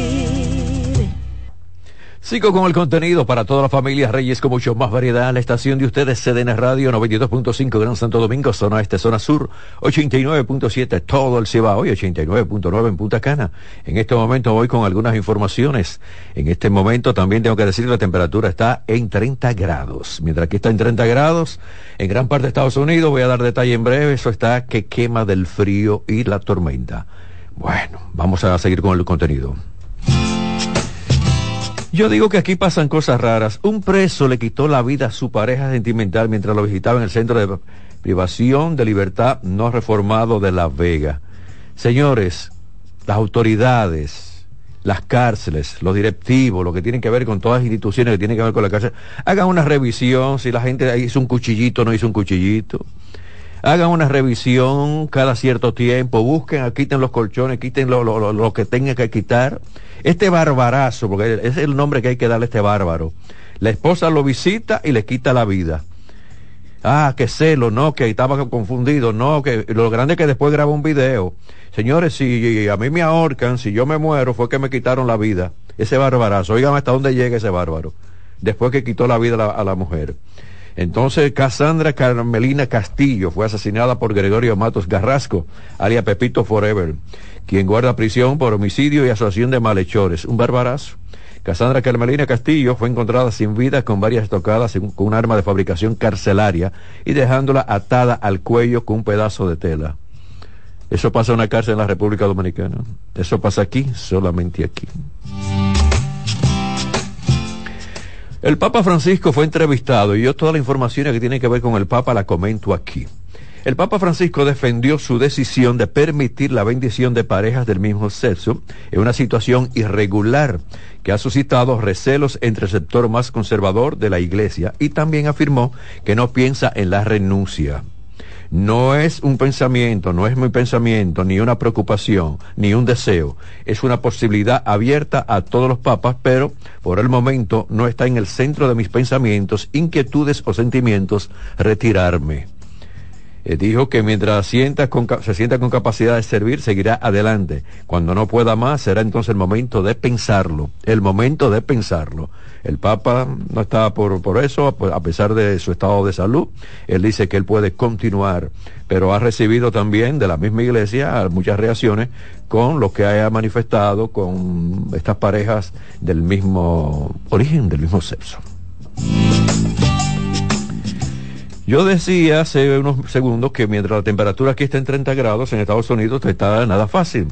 Sigo con el contenido para toda la familia Reyes con mucho más variedad. La estación de ustedes, CDN Radio 92.5 Gran Santo Domingo, zona este, zona sur, 89.7 todo el Cibao y 89.9 en Punta Cana. En este momento voy con algunas informaciones. En este momento también tengo que decir que la temperatura está en 30 grados. Mientras que está en 30 grados, en gran parte de Estados Unidos, voy a dar detalle en breve, eso está que quema del frío y la tormenta. Bueno, vamos a seguir con el contenido. Yo digo que aquí pasan cosas raras. Un preso le quitó la vida a su pareja sentimental mientras lo visitaba en el centro de privación de libertad no reformado de La Vega. Señores, las autoridades, las cárceles, los directivos, lo que tienen que ver con todas las instituciones que tienen que ver con la cárcel, hagan una revisión si la gente hizo un cuchillito o no hizo un cuchillito. Hagan una revisión cada cierto tiempo, busquen, quiten los colchones, quiten lo, lo que tengan que quitar este barbarazo, porque es el nombre que hay que darle a este bárbaro. La esposa lo visita y le quita la vida. Ah, que celo, no, que estaba confundido, no, que lo grande es que después graba un video. Señores, si a mí me ahorcan, si yo me muero, fue que me quitaron la vida. Ese barbarazo, oigan hasta dónde llega ese bárbaro. Después que quitó la vida a la mujer. Entonces, Cassandra Carmelina Castillo fue asesinada por Gregorio Matos Garrasco, alia Pepito Forever quien guarda prisión por homicidio y asociación de malhechores. Un barbarazo. Casandra Carmelina Castillo fue encontrada sin vida con varias tocadas con un arma de fabricación carcelaria y dejándola atada al cuello con un pedazo de tela. Eso pasa en una cárcel en la República Dominicana. Eso pasa aquí, solamente aquí. El Papa Francisco fue entrevistado y yo toda la información que tiene que ver con el Papa la comento aquí. El Papa Francisco defendió su decisión de permitir la bendición de parejas del mismo sexo en una situación irregular que ha suscitado recelos entre el sector más conservador de la Iglesia y también afirmó que no piensa en la renuncia. No es un pensamiento, no es mi pensamiento, ni una preocupación, ni un deseo. Es una posibilidad abierta a todos los papas, pero por el momento no está en el centro de mis pensamientos, inquietudes o sentimientos retirarme. Eh, dijo que mientras sienta se sienta con capacidad de servir, seguirá adelante. Cuando no pueda más, será entonces el momento de pensarlo, el momento de pensarlo. El Papa no está por, por eso, a pesar de su estado de salud. Él dice que él puede continuar, pero ha recibido también de la misma iglesia muchas reacciones con lo que haya manifestado con estas parejas del mismo origen, del mismo sexo. Yo decía hace unos segundos que mientras la temperatura aquí está en 30 grados, en Estados Unidos está nada fácil.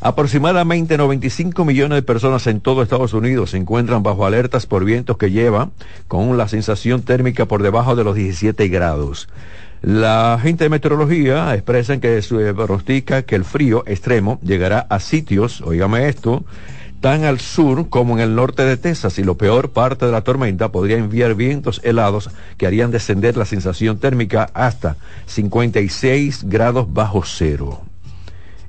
Aproximadamente 95 millones de personas en todo Estados Unidos se encuentran bajo alertas por vientos que llevan con la sensación térmica por debajo de los 17 grados. La gente de meteorología expresa que se pronostica que el frío extremo llegará a sitios, oígame esto, tan al sur como en el norte de Texas y lo peor parte de la tormenta podría enviar vientos helados que harían descender la sensación térmica hasta 56 grados bajo cero.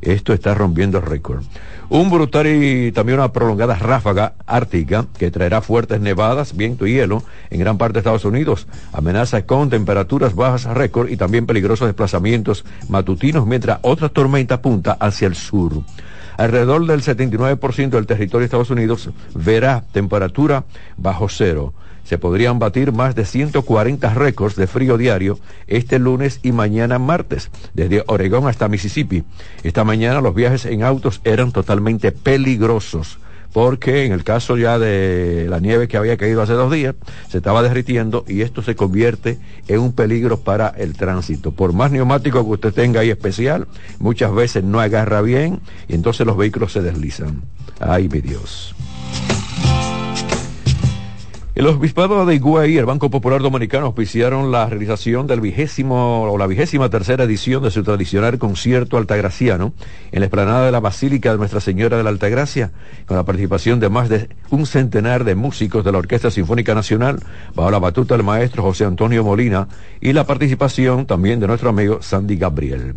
Esto está rompiendo récord. Un brutal y también una prolongada ráfaga ártica que traerá fuertes nevadas, viento y hielo en gran parte de Estados Unidos. Amenaza con temperaturas bajas a récord y también peligrosos desplazamientos matutinos mientras otra tormenta apunta hacia el sur. Alrededor del 79% del territorio de Estados Unidos verá temperatura bajo cero. Se podrían batir más de 140 récords de frío diario este lunes y mañana martes, desde Oregón hasta Mississippi. Esta mañana los viajes en autos eran totalmente peligrosos porque en el caso ya de la nieve que había caído hace dos días, se estaba derritiendo y esto se convierte en un peligro para el tránsito. Por más neumático que usted tenga ahí especial, muchas veces no agarra bien y entonces los vehículos se deslizan. Ay, mi Dios. El Obispado de Higüey y el Banco Popular Dominicano auspiciaron la realización del vigésimo o la vigésima tercera edición de su tradicional concierto altagraciano en la explanada de la Basílica de Nuestra Señora de la Altagracia, con la participación de más de un centenar de músicos de la Orquesta Sinfónica Nacional, bajo la batuta del maestro José Antonio Molina y la participación también de nuestro amigo Sandy Gabriel.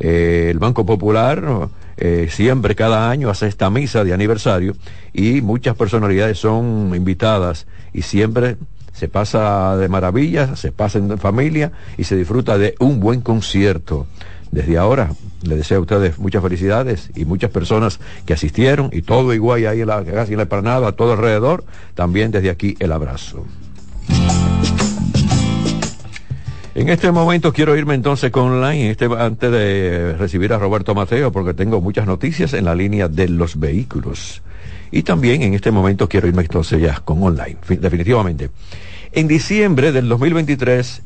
Eh, el Banco Popular eh, siempre cada año hace esta misa de aniversario y muchas personalidades son invitadas y siempre se pasa de maravilla, se pasa en familia y se disfruta de un buen concierto. Desde ahora le deseo a ustedes muchas felicidades y muchas personas que asistieron y todo igual ahí en la, casi en la planada, todo alrededor, también desde aquí el abrazo. En este momento quiero irme entonces con online, este, antes de recibir a Roberto Mateo, porque tengo muchas noticias en la línea de los vehículos. Y también en este momento quiero irme entonces ya con online, definitivamente. En diciembre del 2023,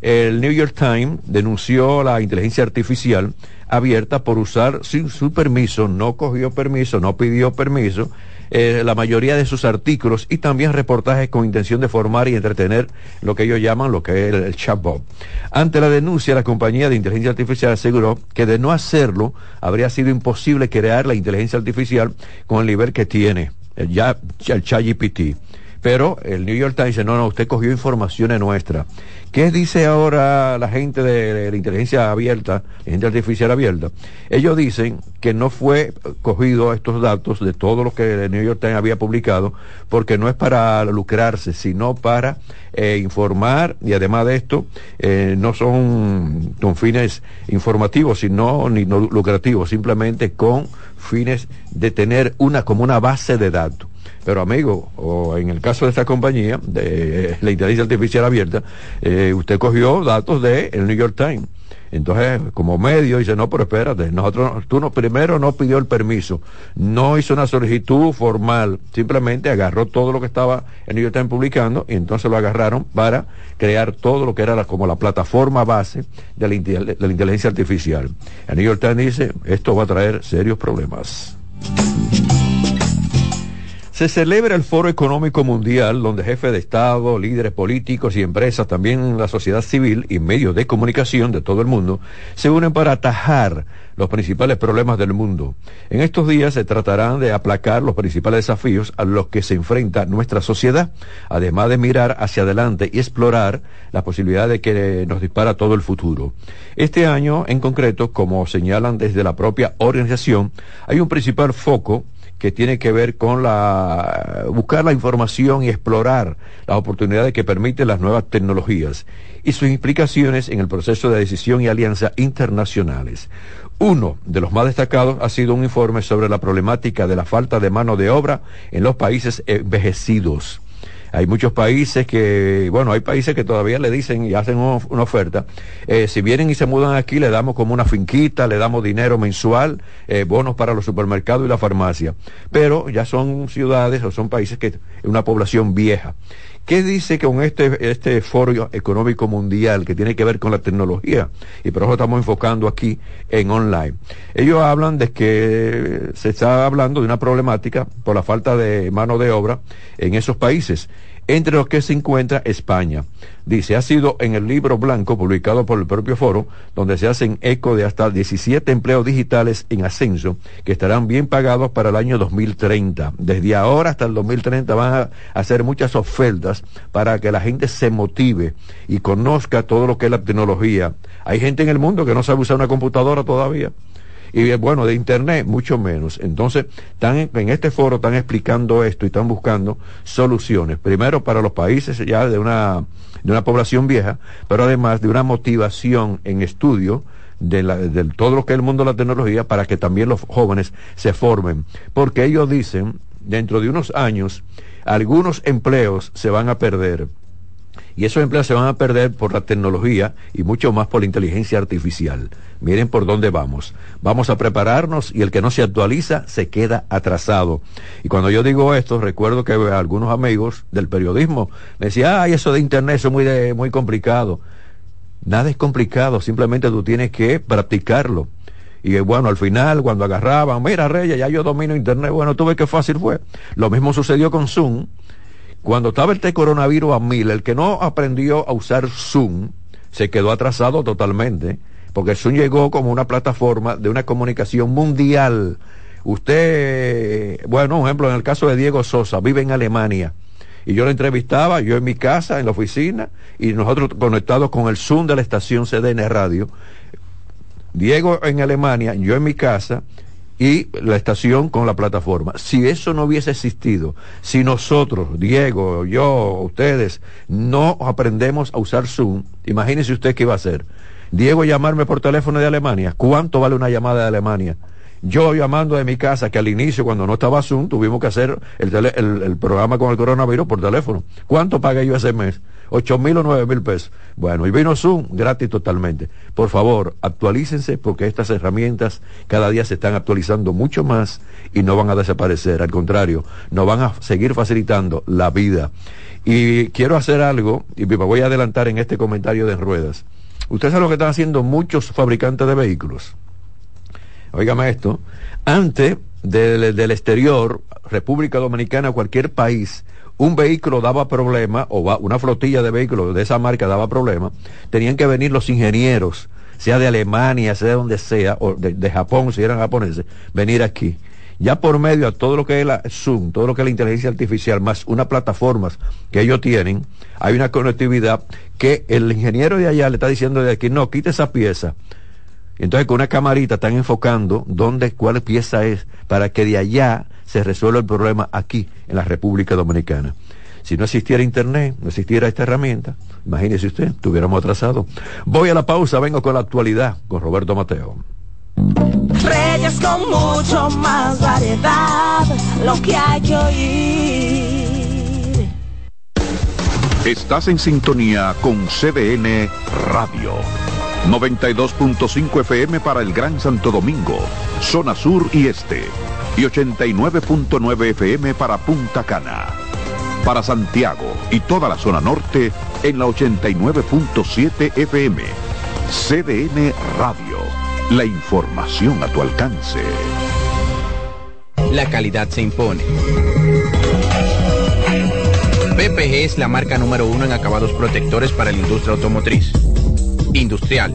el New York Times denunció la inteligencia artificial abierta por usar sin su permiso, no cogió permiso, no pidió permiso, eh, la mayoría de sus artículos y también reportajes con intención de formar y entretener lo que ellos llaman lo que es el, chatbot. Ante la denuncia, la compañía de inteligencia artificial aseguró que de no hacerlo habría sido imposible crear la inteligencia artificial con el nivel que tiene ya, el ChatGPT. Pero el New York Times dice, no, no, usted cogió informaciones nuestras. ¿Qué dice ahora la gente de, la inteligencia abierta, la inteligencia artificial abierta? Ellos dicen que no fue cogido estos datos de todo lo que el New York Times había publicado, porque no es para lucrarse, sino para eh, informar y además de esto, eh, no son con fines informativos, sino ni no lucrativos, simplemente con fines de tener una como una base de datos. Pero amigo, o en el caso de esta compañía, de la inteligencia artificial abierta, eh, usted cogió datos de el New York Times. Entonces, como medio, dice, no, pero espérate, nosotros, tú no, primero no pidió el permiso, no hizo una solicitud formal, simplemente agarró todo lo que estaba el New York Times publicando y entonces lo agarraron para crear todo lo que era como la plataforma base de la, de la inteligencia artificial. El New York Times dice, esto va a traer serios problemas. Se celebra el Foro Económico Mundial, donde jefes de Estado, líderes políticos y empresas, también la sociedad civil y medios de comunicación de todo el mundo, se unen para atajar los principales problemas del mundo. En estos días se tratarán de aplacar los principales desafíos a los que se enfrenta nuestra sociedad, además de mirar hacia adelante y explorar la posibilidad de que nos dispara todo el futuro. Este año, en concreto, como señalan desde la propia organización, hay un principal foco que tiene que ver con la buscar la información y explorar las oportunidades que permiten las nuevas tecnologías y sus implicaciones en el proceso de decisión y alianza internacionales. Uno de los más destacados ha sido un informe sobre la problemática de la falta de mano de obra en los países envejecidos. Hay muchos países que, bueno, hay países que todavía le dicen y hacen una, oferta. Eh, si vienen y se mudan aquí, le damos como una finquita, le damos dinero mensual, eh, bonos para los supermercados y la farmacia. Pero ya son ciudades o son países que una población vieja. ¿Qué dice con este, este foro económico mundial que tiene que ver con la tecnología? Y por eso estamos enfocando aquí en online. Ellos hablan de que se está hablando de una problemática por la falta de mano de obra en esos países entre los que se encuentra España. Dice, ha sido en el libro blanco publicado por el propio foro, donde se hacen eco de hasta 17 empleos digitales en ascenso que estarán bien pagados para el año 2030. Desde ahora hasta el 2030 van a hacer muchas ofertas para que la gente se motive y conozca todo lo que es la tecnología. Hay gente en el mundo que no sabe usar una computadora todavía y bueno, de Internet mucho menos. Entonces, están en este foro están explicando esto y están buscando soluciones. Primero para los países ya de una, de una población vieja, pero además de una motivación en estudio de, la, de todo lo que es el mundo de la tecnología para que también los jóvenes se formen. Porque ellos dicen, dentro de unos años, algunos empleos se van a perder y esos empleos se van a perder por la tecnología y mucho más por la inteligencia artificial. Miren por dónde vamos. Vamos a prepararnos y el que no se actualiza se queda atrasado. Y cuando yo digo esto, recuerdo que algunos amigos del periodismo me decían, ay, eso de Internet es muy, muy complicado. Nada es complicado, simplemente tú tienes que practicarlo. Y bueno, al final, cuando agarraban, mira, Reyes, ya yo domino Internet, bueno, tú ves qué fácil fue. Lo mismo sucedió con Zoom cuando estaba este coronavirus a mil, el que no aprendió a usar Zoom se quedó atrasado totalmente, porque Zoom llegó como una plataforma de una comunicación mundial. Usted, bueno, un ejemplo, en el caso de Diego Sosa, vive en Alemania. Y yo lo entrevistaba, yo en mi casa, en la oficina, y nosotros conectados con el Zoom de la estación CDN Radio. Diego en Alemania, yo en mi casa, y la estación con la plataforma. Si eso no hubiese existido, si nosotros, Diego, yo, ustedes, no aprendemos a usar Zoom, imagínese usted qué iba a hacer. Diego llamarme por teléfono de Alemania, ¿cuánto vale una llamada de Alemania? Yo llamando de mi casa, que al inicio, cuando no estaba Zoom, tuvimos que hacer el, el programa con el coronavirus por teléfono. ¿Cuánto pagué yo ese mes? Ocho mil o nueve mil pesos. Bueno, y vino Zoom gratis totalmente. Por favor, actualícense porque estas herramientas cada día se están actualizando mucho más y no van a desaparecer. Al contrario, nos van a seguir facilitando la vida. Y quiero hacer algo, y me voy a adelantar en este comentario de ruedas. Ustedes saben lo que están haciendo muchos fabricantes de vehículos. Óigame esto. Antes del, del exterior, República Dominicana, cualquier país, un vehículo daba problema, o una flotilla de vehículos de esa marca daba problema, tenían que venir los ingenieros, sea de Alemania, sea de donde sea, o de, Japón, si eran japoneses, venir aquí. Ya por medio de todo lo que es la Zoom, todo lo que es la inteligencia artificial, más unas plataformas que ellos tienen, hay una conectividad que el ingeniero de allá le está diciendo de aquí, no, quite esa pieza. Entonces con una camarita están enfocando dónde, cuál pieza es, para que de allá se resuelva el problema aquí, en la República Dominicana. Si no existiera Internet, no existiera esta herramienta, imagínese usted, estuviéramos atrasados. Voy a la pausa, vengo con la actualidad, con Roberto Mateo. Reyes con mucho más variedad, lo que hay que oír. Estás en sintonía con CDN Radio. 92.5 FM para el Gran Santo Domingo, zona sur y este y 89.9 FM para Punta Cana. Para Santiago y toda la zona norte en la 89.7 FM. CDN Radio. La información a tu alcance. La calidad se impone. PPG es la marca número uno en acabados protectores para la industria automotriz, industrial,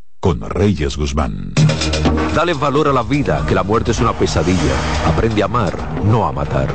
con Reyes Guzmán. Dale valor a la vida, que la muerte es una pesadilla. Aprende a amar, no a matar.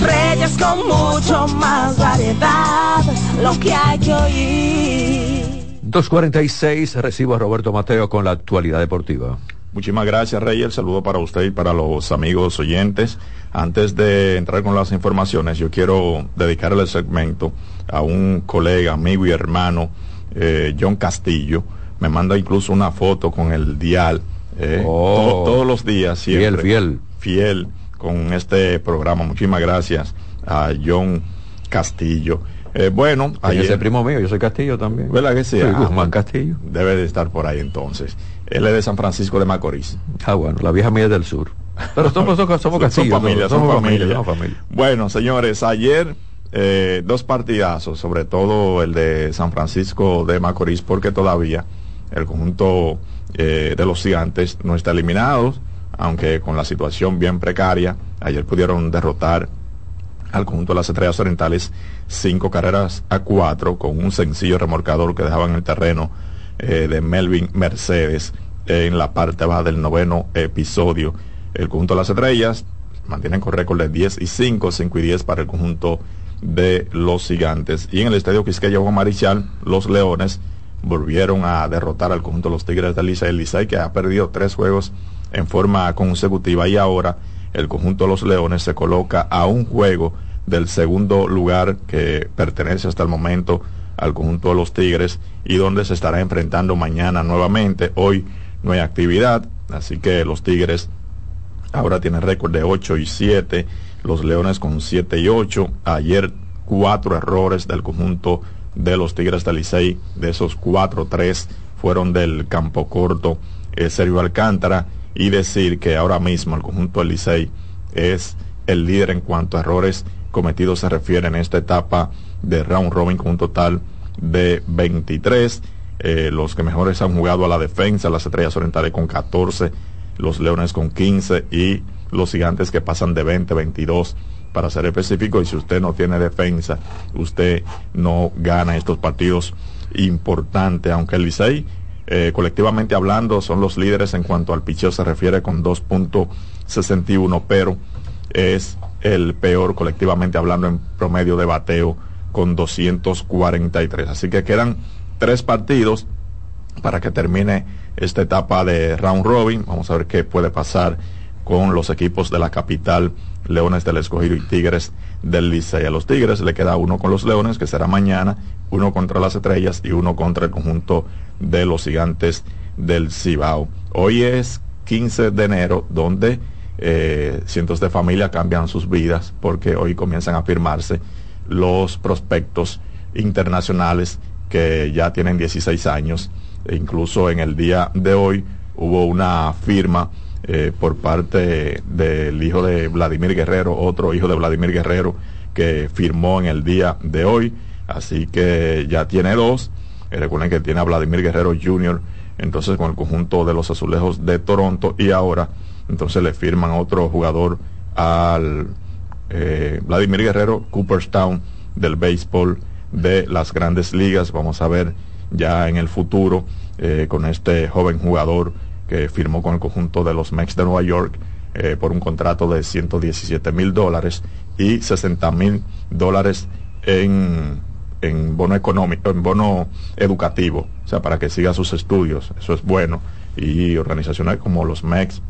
Reyes con mucho más variedad, lo que hay que oír. 246, recibo a Roberto Mateo con la actualidad deportiva. Muchísimas gracias, Rey. El saludo para usted y para los amigos oyentes. Antes de entrar con las informaciones, yo quiero dedicarle el segmento a un colega, amigo y hermano, eh, John Castillo. Me manda incluso una foto con el dial. Eh, oh. todos los días, siempre. Fiel, fiel. Fiel con este programa. Muchísimas gracias a John Castillo. Eh, bueno, ayer... Ese primo mío, yo soy Castillo también. ¿Verdad que sí? Soy Guzmán Castillo. Debe de estar por ahí entonces. Él es de San Francisco de Macorís. Ah, bueno, la vieja mía es del sur. Pero somos, somos, somos Castillo. Son familia, somos, familia, familia. Bueno, señores, ayer eh, dos partidazos, sobre todo el de San Francisco de Macorís, porque todavía el conjunto eh, de los gigantes no está eliminado, aunque con la situación bien precaria, ayer pudieron derrotar al conjunto de las estrellas orientales cinco carreras a cuatro con un sencillo remorcador que dejaban en el terreno eh, de Melvin Mercedes en la parte baja del noveno episodio. El conjunto de las estrellas mantienen con récord de 10 y 5, 5 y 10 para el conjunto de los gigantes. Y en el estadio Quisqueya Juan Marichal, los Leones volvieron a derrotar al conjunto de los Tigres de Licey. El que ha perdido tres juegos en forma consecutiva y ahora el conjunto de los Leones se coloca a un juego del segundo lugar que pertenece hasta el momento al conjunto de los Tigres y donde se estará enfrentando mañana nuevamente. Hoy no hay actividad, así que los Tigres ahora tienen récord de 8 y 7, los Leones con 7 y 8. Ayer cuatro errores del conjunto de los Tigres del Licey, de esos cuatro, tres fueron del campo corto eh, Sergio Alcántara y decir que ahora mismo el conjunto del Licey es el líder en cuanto a errores cometidos se refiere en esta etapa de round robin con un total de 23. Eh, los que mejores han jugado a la defensa, las estrellas orientales con 14, los leones con 15 y los gigantes que pasan de 20, 22 para ser específico. Y si usted no tiene defensa, usted no gana estos partidos importantes, aunque el Licey eh, colectivamente hablando, son los líderes en cuanto al picheo se refiere con 2.61, pero es el peor colectivamente hablando en promedio de bateo con 243. Así que quedan tres partidos para que termine esta etapa de round robin. Vamos a ver qué puede pasar con los equipos de la capital, Leones del Escogido y Tigres del Licey. A los Tigres le queda uno con los Leones, que será mañana, uno contra las Estrellas y uno contra el conjunto de los Gigantes del Cibao. Hoy es 15 de enero, donde eh, cientos de familias cambian sus vidas porque hoy comienzan a firmarse los prospectos internacionales que ya tienen 16 años. E incluso en el día de hoy hubo una firma eh, por parte del hijo de Vladimir Guerrero, otro hijo de Vladimir Guerrero, que firmó en el día de hoy. Así que ya tiene dos. Eh, recuerden que tiene a Vladimir Guerrero Jr. Entonces con el conjunto de los azulejos de Toronto y ahora entonces le firman otro jugador al eh, Vladimir Guerrero, Cooperstown del béisbol de las grandes ligas. Vamos a ver ya en el futuro eh, con este joven jugador que firmó con el conjunto de los Mex de Nueva York eh, por un contrato de 117 mil dólares y 60 mil dólares en en bono económico, en bono educativo, o sea, para que siga sus estudios, eso es bueno. Y organizaciones como los MEX,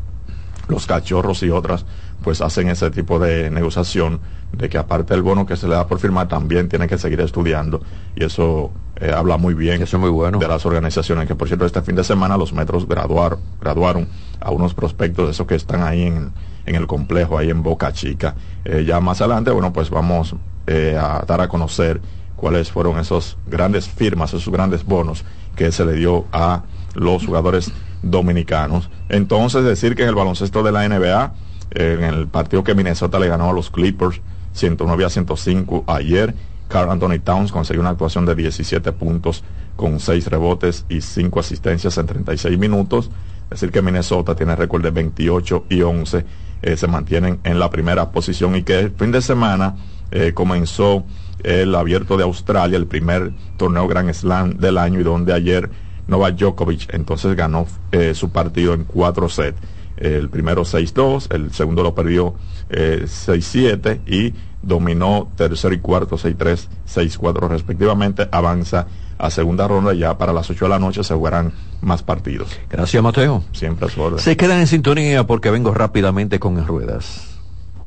los cachorros y otras, pues hacen ese tipo de negociación de que aparte del bono que se le da por firmar, también tiene que seguir estudiando. Y eso eh, habla muy bien eso muy bueno. de las organizaciones, que por cierto este fin de semana los metros graduar, graduaron a unos prospectos de esos que están ahí en, en el complejo, ahí en Boca Chica. Eh, ya más adelante, bueno, pues vamos eh, a dar a conocer cuáles fueron esos grandes firmas, esos grandes bonos que se le dio a los jugadores dominicanos. Entonces, decir que en el baloncesto de la NBA, en el partido que Minnesota le ganó a los Clippers, 109 a 105 ayer, Carl Anthony Towns consiguió una actuación de 17 puntos con 6 rebotes y 5 asistencias en 36 minutos. Es decir, que Minnesota tiene récord de 28 y 11, eh, se mantienen en la primera posición y que el fin de semana eh, comenzó el abierto de Australia, el primer torneo Grand Slam del año y donde ayer Novak Djokovic entonces ganó eh, su partido en cuatro sets. El primero 6-2, el segundo lo perdió 6-7 y dominó tercero y cuarto 6-3, 6-4 respectivamente. Avanza a segunda ronda ya para las 8 de la noche se jugarán más partidos. Gracias Mateo. Siempre a su orden. Se quedan en sintonía porque vengo rápidamente con en ruedas.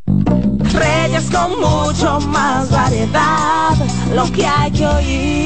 Reyes con mucho más variedad, lo que hay que oír.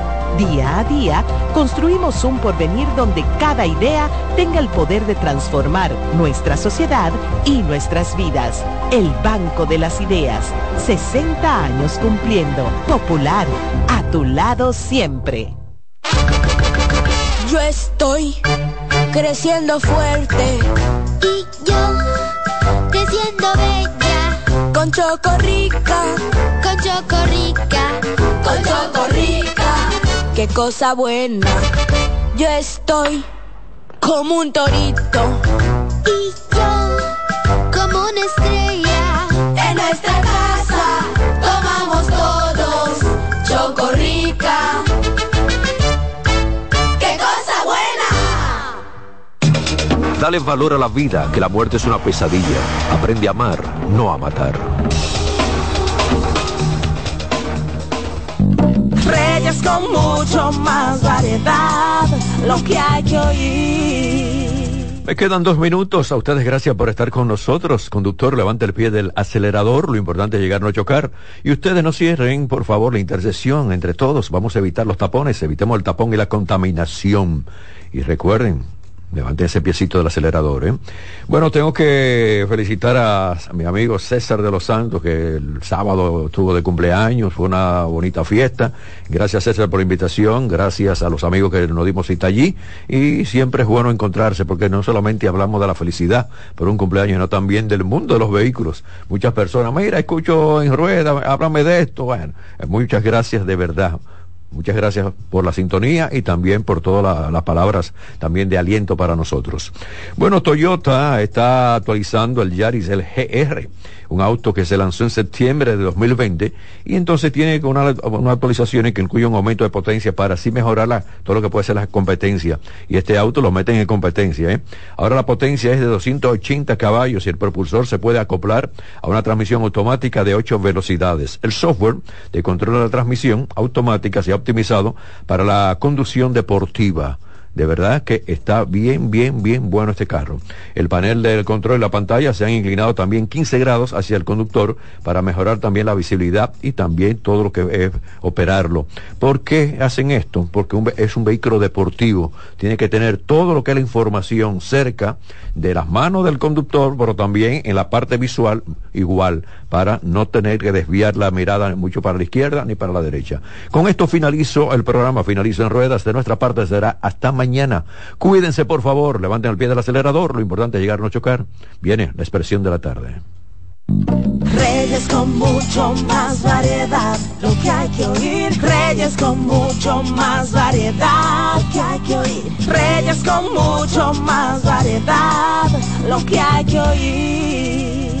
Día a día construimos un porvenir donde cada idea tenga el poder de transformar nuestra sociedad y nuestras vidas. El Banco de las Ideas, 60 años cumpliendo. Popular, a tu lado siempre. Yo estoy creciendo fuerte y yo creciendo bella. Con Chocorrica, con Chocorrica, con Chocorrica. Qué cosa buena. Yo estoy como un torito. Y yo como una estrella. En nuestra casa tomamos todos Chocorrica. ¡Qué cosa buena! Dale valor a la vida, que la muerte es una pesadilla. Aprende a amar, no a matar. Con mucho más variedad, lo que hay que oír. Me quedan dos minutos. A ustedes gracias por estar con nosotros. Conductor, levante el pie del acelerador. Lo importante es llegar, no chocar. Y ustedes no cierren, por favor, la intersección entre todos. Vamos a evitar los tapones. Evitemos el tapón y la contaminación. Y recuerden, Levante ese piecito del acelerador. ¿eh? Bueno, tengo que felicitar a, mi amigo César de los Santos, que el sábado estuvo de cumpleaños, fue una bonita fiesta. Gracias César por la invitación, gracias a los amigos que nos dimos cita allí. Y siempre es bueno encontrarse, porque no solamente hablamos de la felicidad por un cumpleaños, sino también del mundo de los vehículos. Muchas personas, mira, escucho en rueda, háblame de esto. Bueno, muchas gracias de verdad Muchas gracias por la sintonía y también por todas las palabras también de aliento para nosotros. Bueno, Toyota está actualizando el Yaris, el GR, un auto que se lanzó en septiembre de 2020 y entonces tiene una, una actualización que incluye un aumento de potencia para así mejorar todo lo que puede ser la competencia. Y este auto lo meten en competencia. ¿eh? Ahora la potencia es de 280 caballos y el propulsor se puede acoplar a una transmisión automática de 8 velocidades. El software de control de la transmisión automática se ha optimizado para la conducción deportiva De verdad que está bien, bien, bien bueno este carro. El panel del control y la pantalla se han inclinado también 15 grados hacia el conductor para mejorar también la visibilidad y también todo lo que es operarlo. ¿Por qué hacen esto? Porque es un vehículo deportivo. Tiene que tener todo lo que es la información cerca de las manos del conductor, pero también en la parte visual igual, para no tener que desviar la mirada mucho para la izquierda ni para la derecha. Con esto finalizo el programa, finalizo en ruedas. De nuestra parte será hasta mañana. Cuídense, por favor, levanten el pie del acelerador. Lo importante es llegar a no chocar. Viene la expresión de la tarde. Reyes con mucho más variedad, lo que hay que oír. Reyes con mucho más variedad, lo que hay que oír. Reyes con mucho más variedad, lo que hay que oír.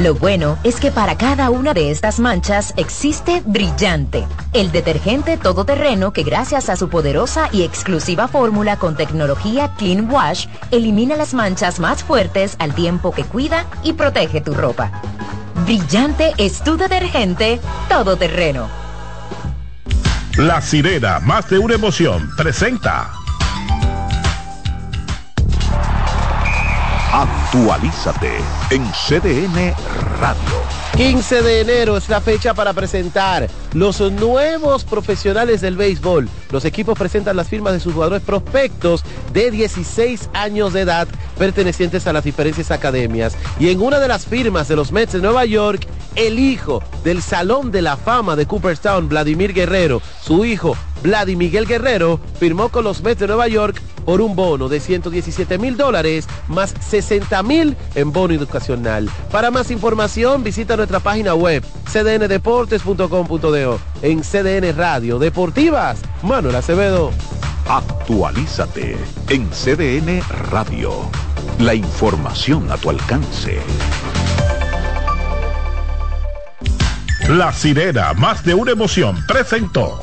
Lo bueno es que para cada una de estas manchas existe Brillante, el detergente todoterreno que gracias a su poderosa y exclusiva fórmula con tecnología Clean Wash elimina las manchas más fuertes al tiempo que cuida y protege tu ropa. Brillante es tu detergente todoterreno. La sirena, más de una emoción, presenta. Actualízate en CDN Radio. 15 de enero es la fecha para presentar los nuevos profesionales del béisbol. Los equipos presentan las firmas de sus jugadores prospectos de 16 años de edad pertenecientes a las diferentes academias. Y en una de las firmas de los Mets de Nueva York, el hijo del Salón de la Fama de Cooperstown, Vladimir Guerrero, su hijo Vladimir Miguel Guerrero, firmó con los Mets de Nueva York por un bono de 117 mil dólares más 60 mil en bono educacional. Para más información visita nuestra página web cdndeportes.com.do en CDN Radio Deportivas. Manuel Acevedo. Actualízate en CDN Radio. La información a tu alcance. La sirena, más de una emoción, presentó.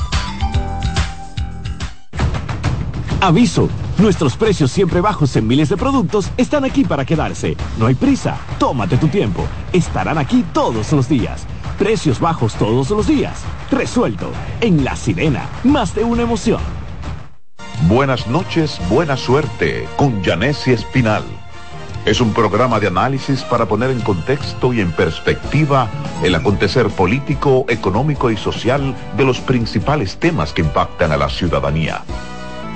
Aviso Nuestros precios siempre bajos en miles de productos están aquí para quedarse. No hay prisa, tómate tu tiempo. Estarán aquí todos los días. Precios bajos todos los días. Resuelto. En La Sirena, más de una emoción. Buenas noches, buena suerte con Janessi Espinal. Es un programa de análisis para poner en contexto y en perspectiva el acontecer político, económico y social de los principales temas que impactan a la ciudadanía.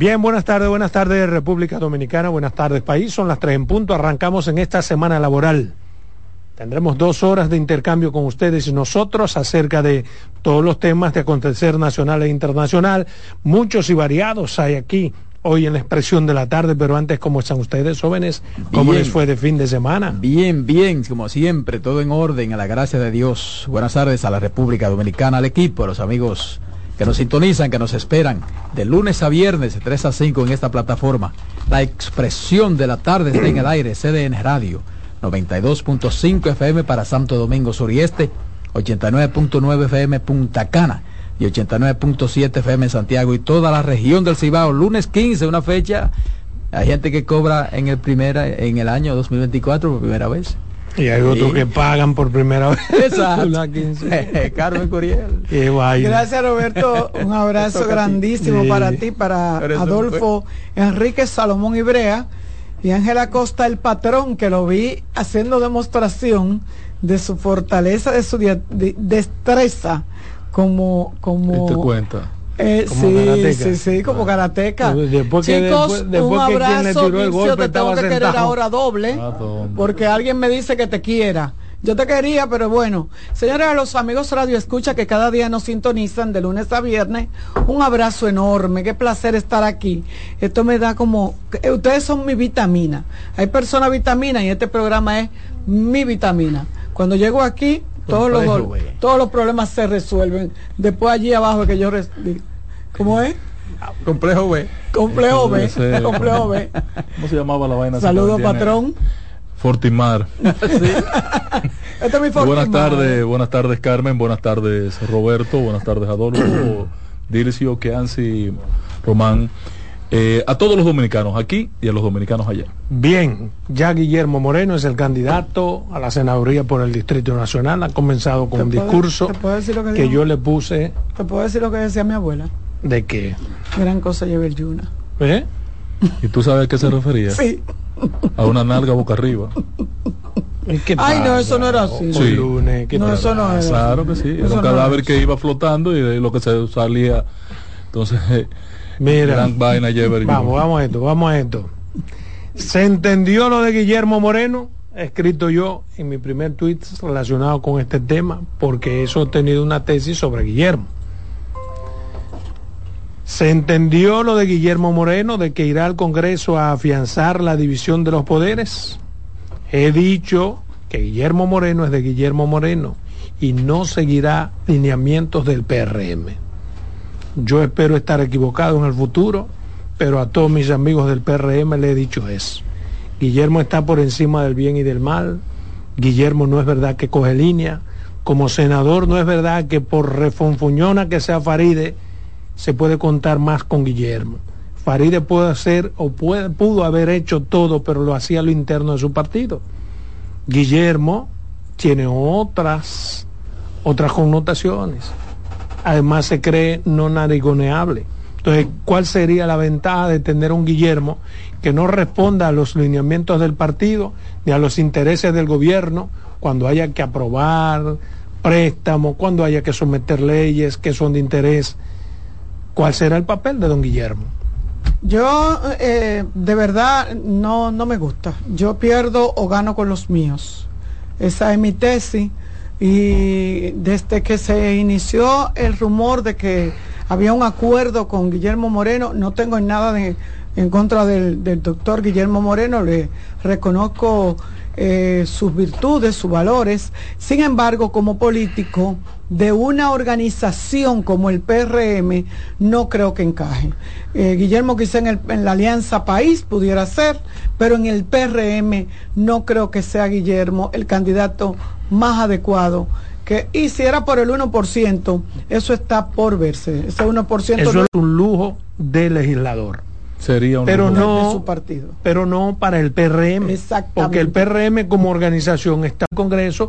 Bien, buenas tardes, buenas tardes República Dominicana, buenas tardes país, son las tres en punto, arrancamos en esta semana laboral. Tendremos dos horas de intercambio con ustedes y nosotros acerca de todos los temas de acontecer nacional e internacional, muchos y variados hay aquí hoy en la expresión de la tarde, pero antes, ¿cómo están ustedes, jóvenes? ¿Cómo Bien. les fue de fin de semana? Bien, bien, como siempre, todo en orden, a la gracia de Dios. Buenas tardes a la República Dominicana, al equipo, a los amigos que nos sintonizan, que nos esperan de lunes a viernes, de 3 a 5 en esta plataforma. La expresión de la tarde está en el aire, CDN Radio, 92.5 FM para Santo Domingo Sur y Este, 89.9 FM Punta Cana y 89.7 FM Santiago y toda la región del Cibao. Lunes 15, una fecha. Hay gente que cobra en el primer en el año 2024 por primera vez. Y hay otros Sí. que pagan por primera vez. Exacto. La. Carmen Curiel. Qué. Gracias Roberto, un abrazo grandísimo Sí. para ti, para Adolfo Enrique Salomón Ibrea y Ángela Costa el patrón que lo vi haciendo demostración de su fortaleza, de su destreza como como Te cuenta. Eh, Como sí, sí, sí, como karateca. Después que- Chicos, después- después un que quien le abrazo, tiró el Dircio, golpe te tengo que querer ahora doble, Ah, porque alguien me dice que te quiera. Yo te quería, pero bueno. Señores, a los amigos Radio Escucha que cada día nos sintonizan de lunes a viernes, un abrazo enorme. Qué placer estar aquí. Esto me da como... eh, Ustedes son mi vitamina. Hay personas vitamina y este programa es mi vitamina. Cuando llego aquí, todos los, todos los problemas se resuelven. Después allí abajo que yo... res- ¿Cómo es? Complejo B. Complejo B. Complejo B. ¿Cómo se llamaba la vaina? Saludos, patrón. Fortimar. Este es mi Buenas Fortimar. tardes, buenas tardes Carmen, buenas tardes Roberto, buenas tardes Adolfo, Dircio, Keansi, Román, eh, a todos los dominicanos aquí y a los dominicanos allá. Bien, ya Guillermo Moreno es el candidato a la senaduría por el Distrito Nacional. Ha comenzado con un ¿Te puedo- discurso que yo le puse Te puedo decir lo que decía mi abuela. de que... Gran cosa lleva el Yuna. ¿eh? ¿Y tú sabes a qué se refería? Sí. A una nalga boca arriba. ¿Qué Ay, no, eso no era así. Sí. lunes, ¿qué No, pasa? eso no era. Claro que sí, Eso era un no cadáver que iba flotando y de lo que se salía. Entonces, eh, Mira, gran vaina vamos, vamos a esto, vamos a esto. ¿Se entendió lo de Guillermo Moreno? He escrito yo en mi primer tweet relacionado con este tema, porque he sostenido una tesis sobre Guillermo. ¿Se entendió lo de Guillermo Moreno de que irá al Congreso a afianzar la división de los poderes? He dicho que Guillermo Moreno es de Guillermo Moreno y no seguirá lineamientos del PRM. Yo espero estar equivocado en el futuro, pero a todos mis amigos del PRM le he dicho eso. Guillermo está por encima del bien y del mal. Guillermo no es verdad que coge línea. Como senador no es verdad que por refonfuñona que sea Faride se puede contar más con Guillermo. Faride puede hacer o puede, pudo haber hecho todo, pero lo hacía a lo interno de su partido. Guillermo tiene otras, otras connotaciones. Además se cree no narigoneable. Entonces, ¿cuál sería la ventaja de tener un Guillermo que no responda a los lineamientos del partido ni a los intereses del gobierno cuando haya que aprobar préstamos, cuando haya que someter leyes que son de interés? ¿Cuál será el papel de don Guillermo? Yo eh, de verdad no, no me gusta. Yo pierdo o gano con los míos. Esa es mi tesis. Y desde que se inició el rumor de que había un acuerdo con Guillermo Moreno, no tengo nada de, en contra del, del doctor Guillermo Moreno, le reconozco eh, sus virtudes, sus valores. Sin embargo, como político de una organización como el PRM, no creo que encaje. Eh, Guillermo quizá en, el- en la Alianza País pudiera ser, pero en el PRM no creo que sea Guillermo el candidato más adecuado. Que, y si era por el 1%, eso está por verse. Ese 1% Eso no es un lujo de legislador. Sería un pero no de su partido. pero no para el PRM porque el PRM como organización está en el Congreso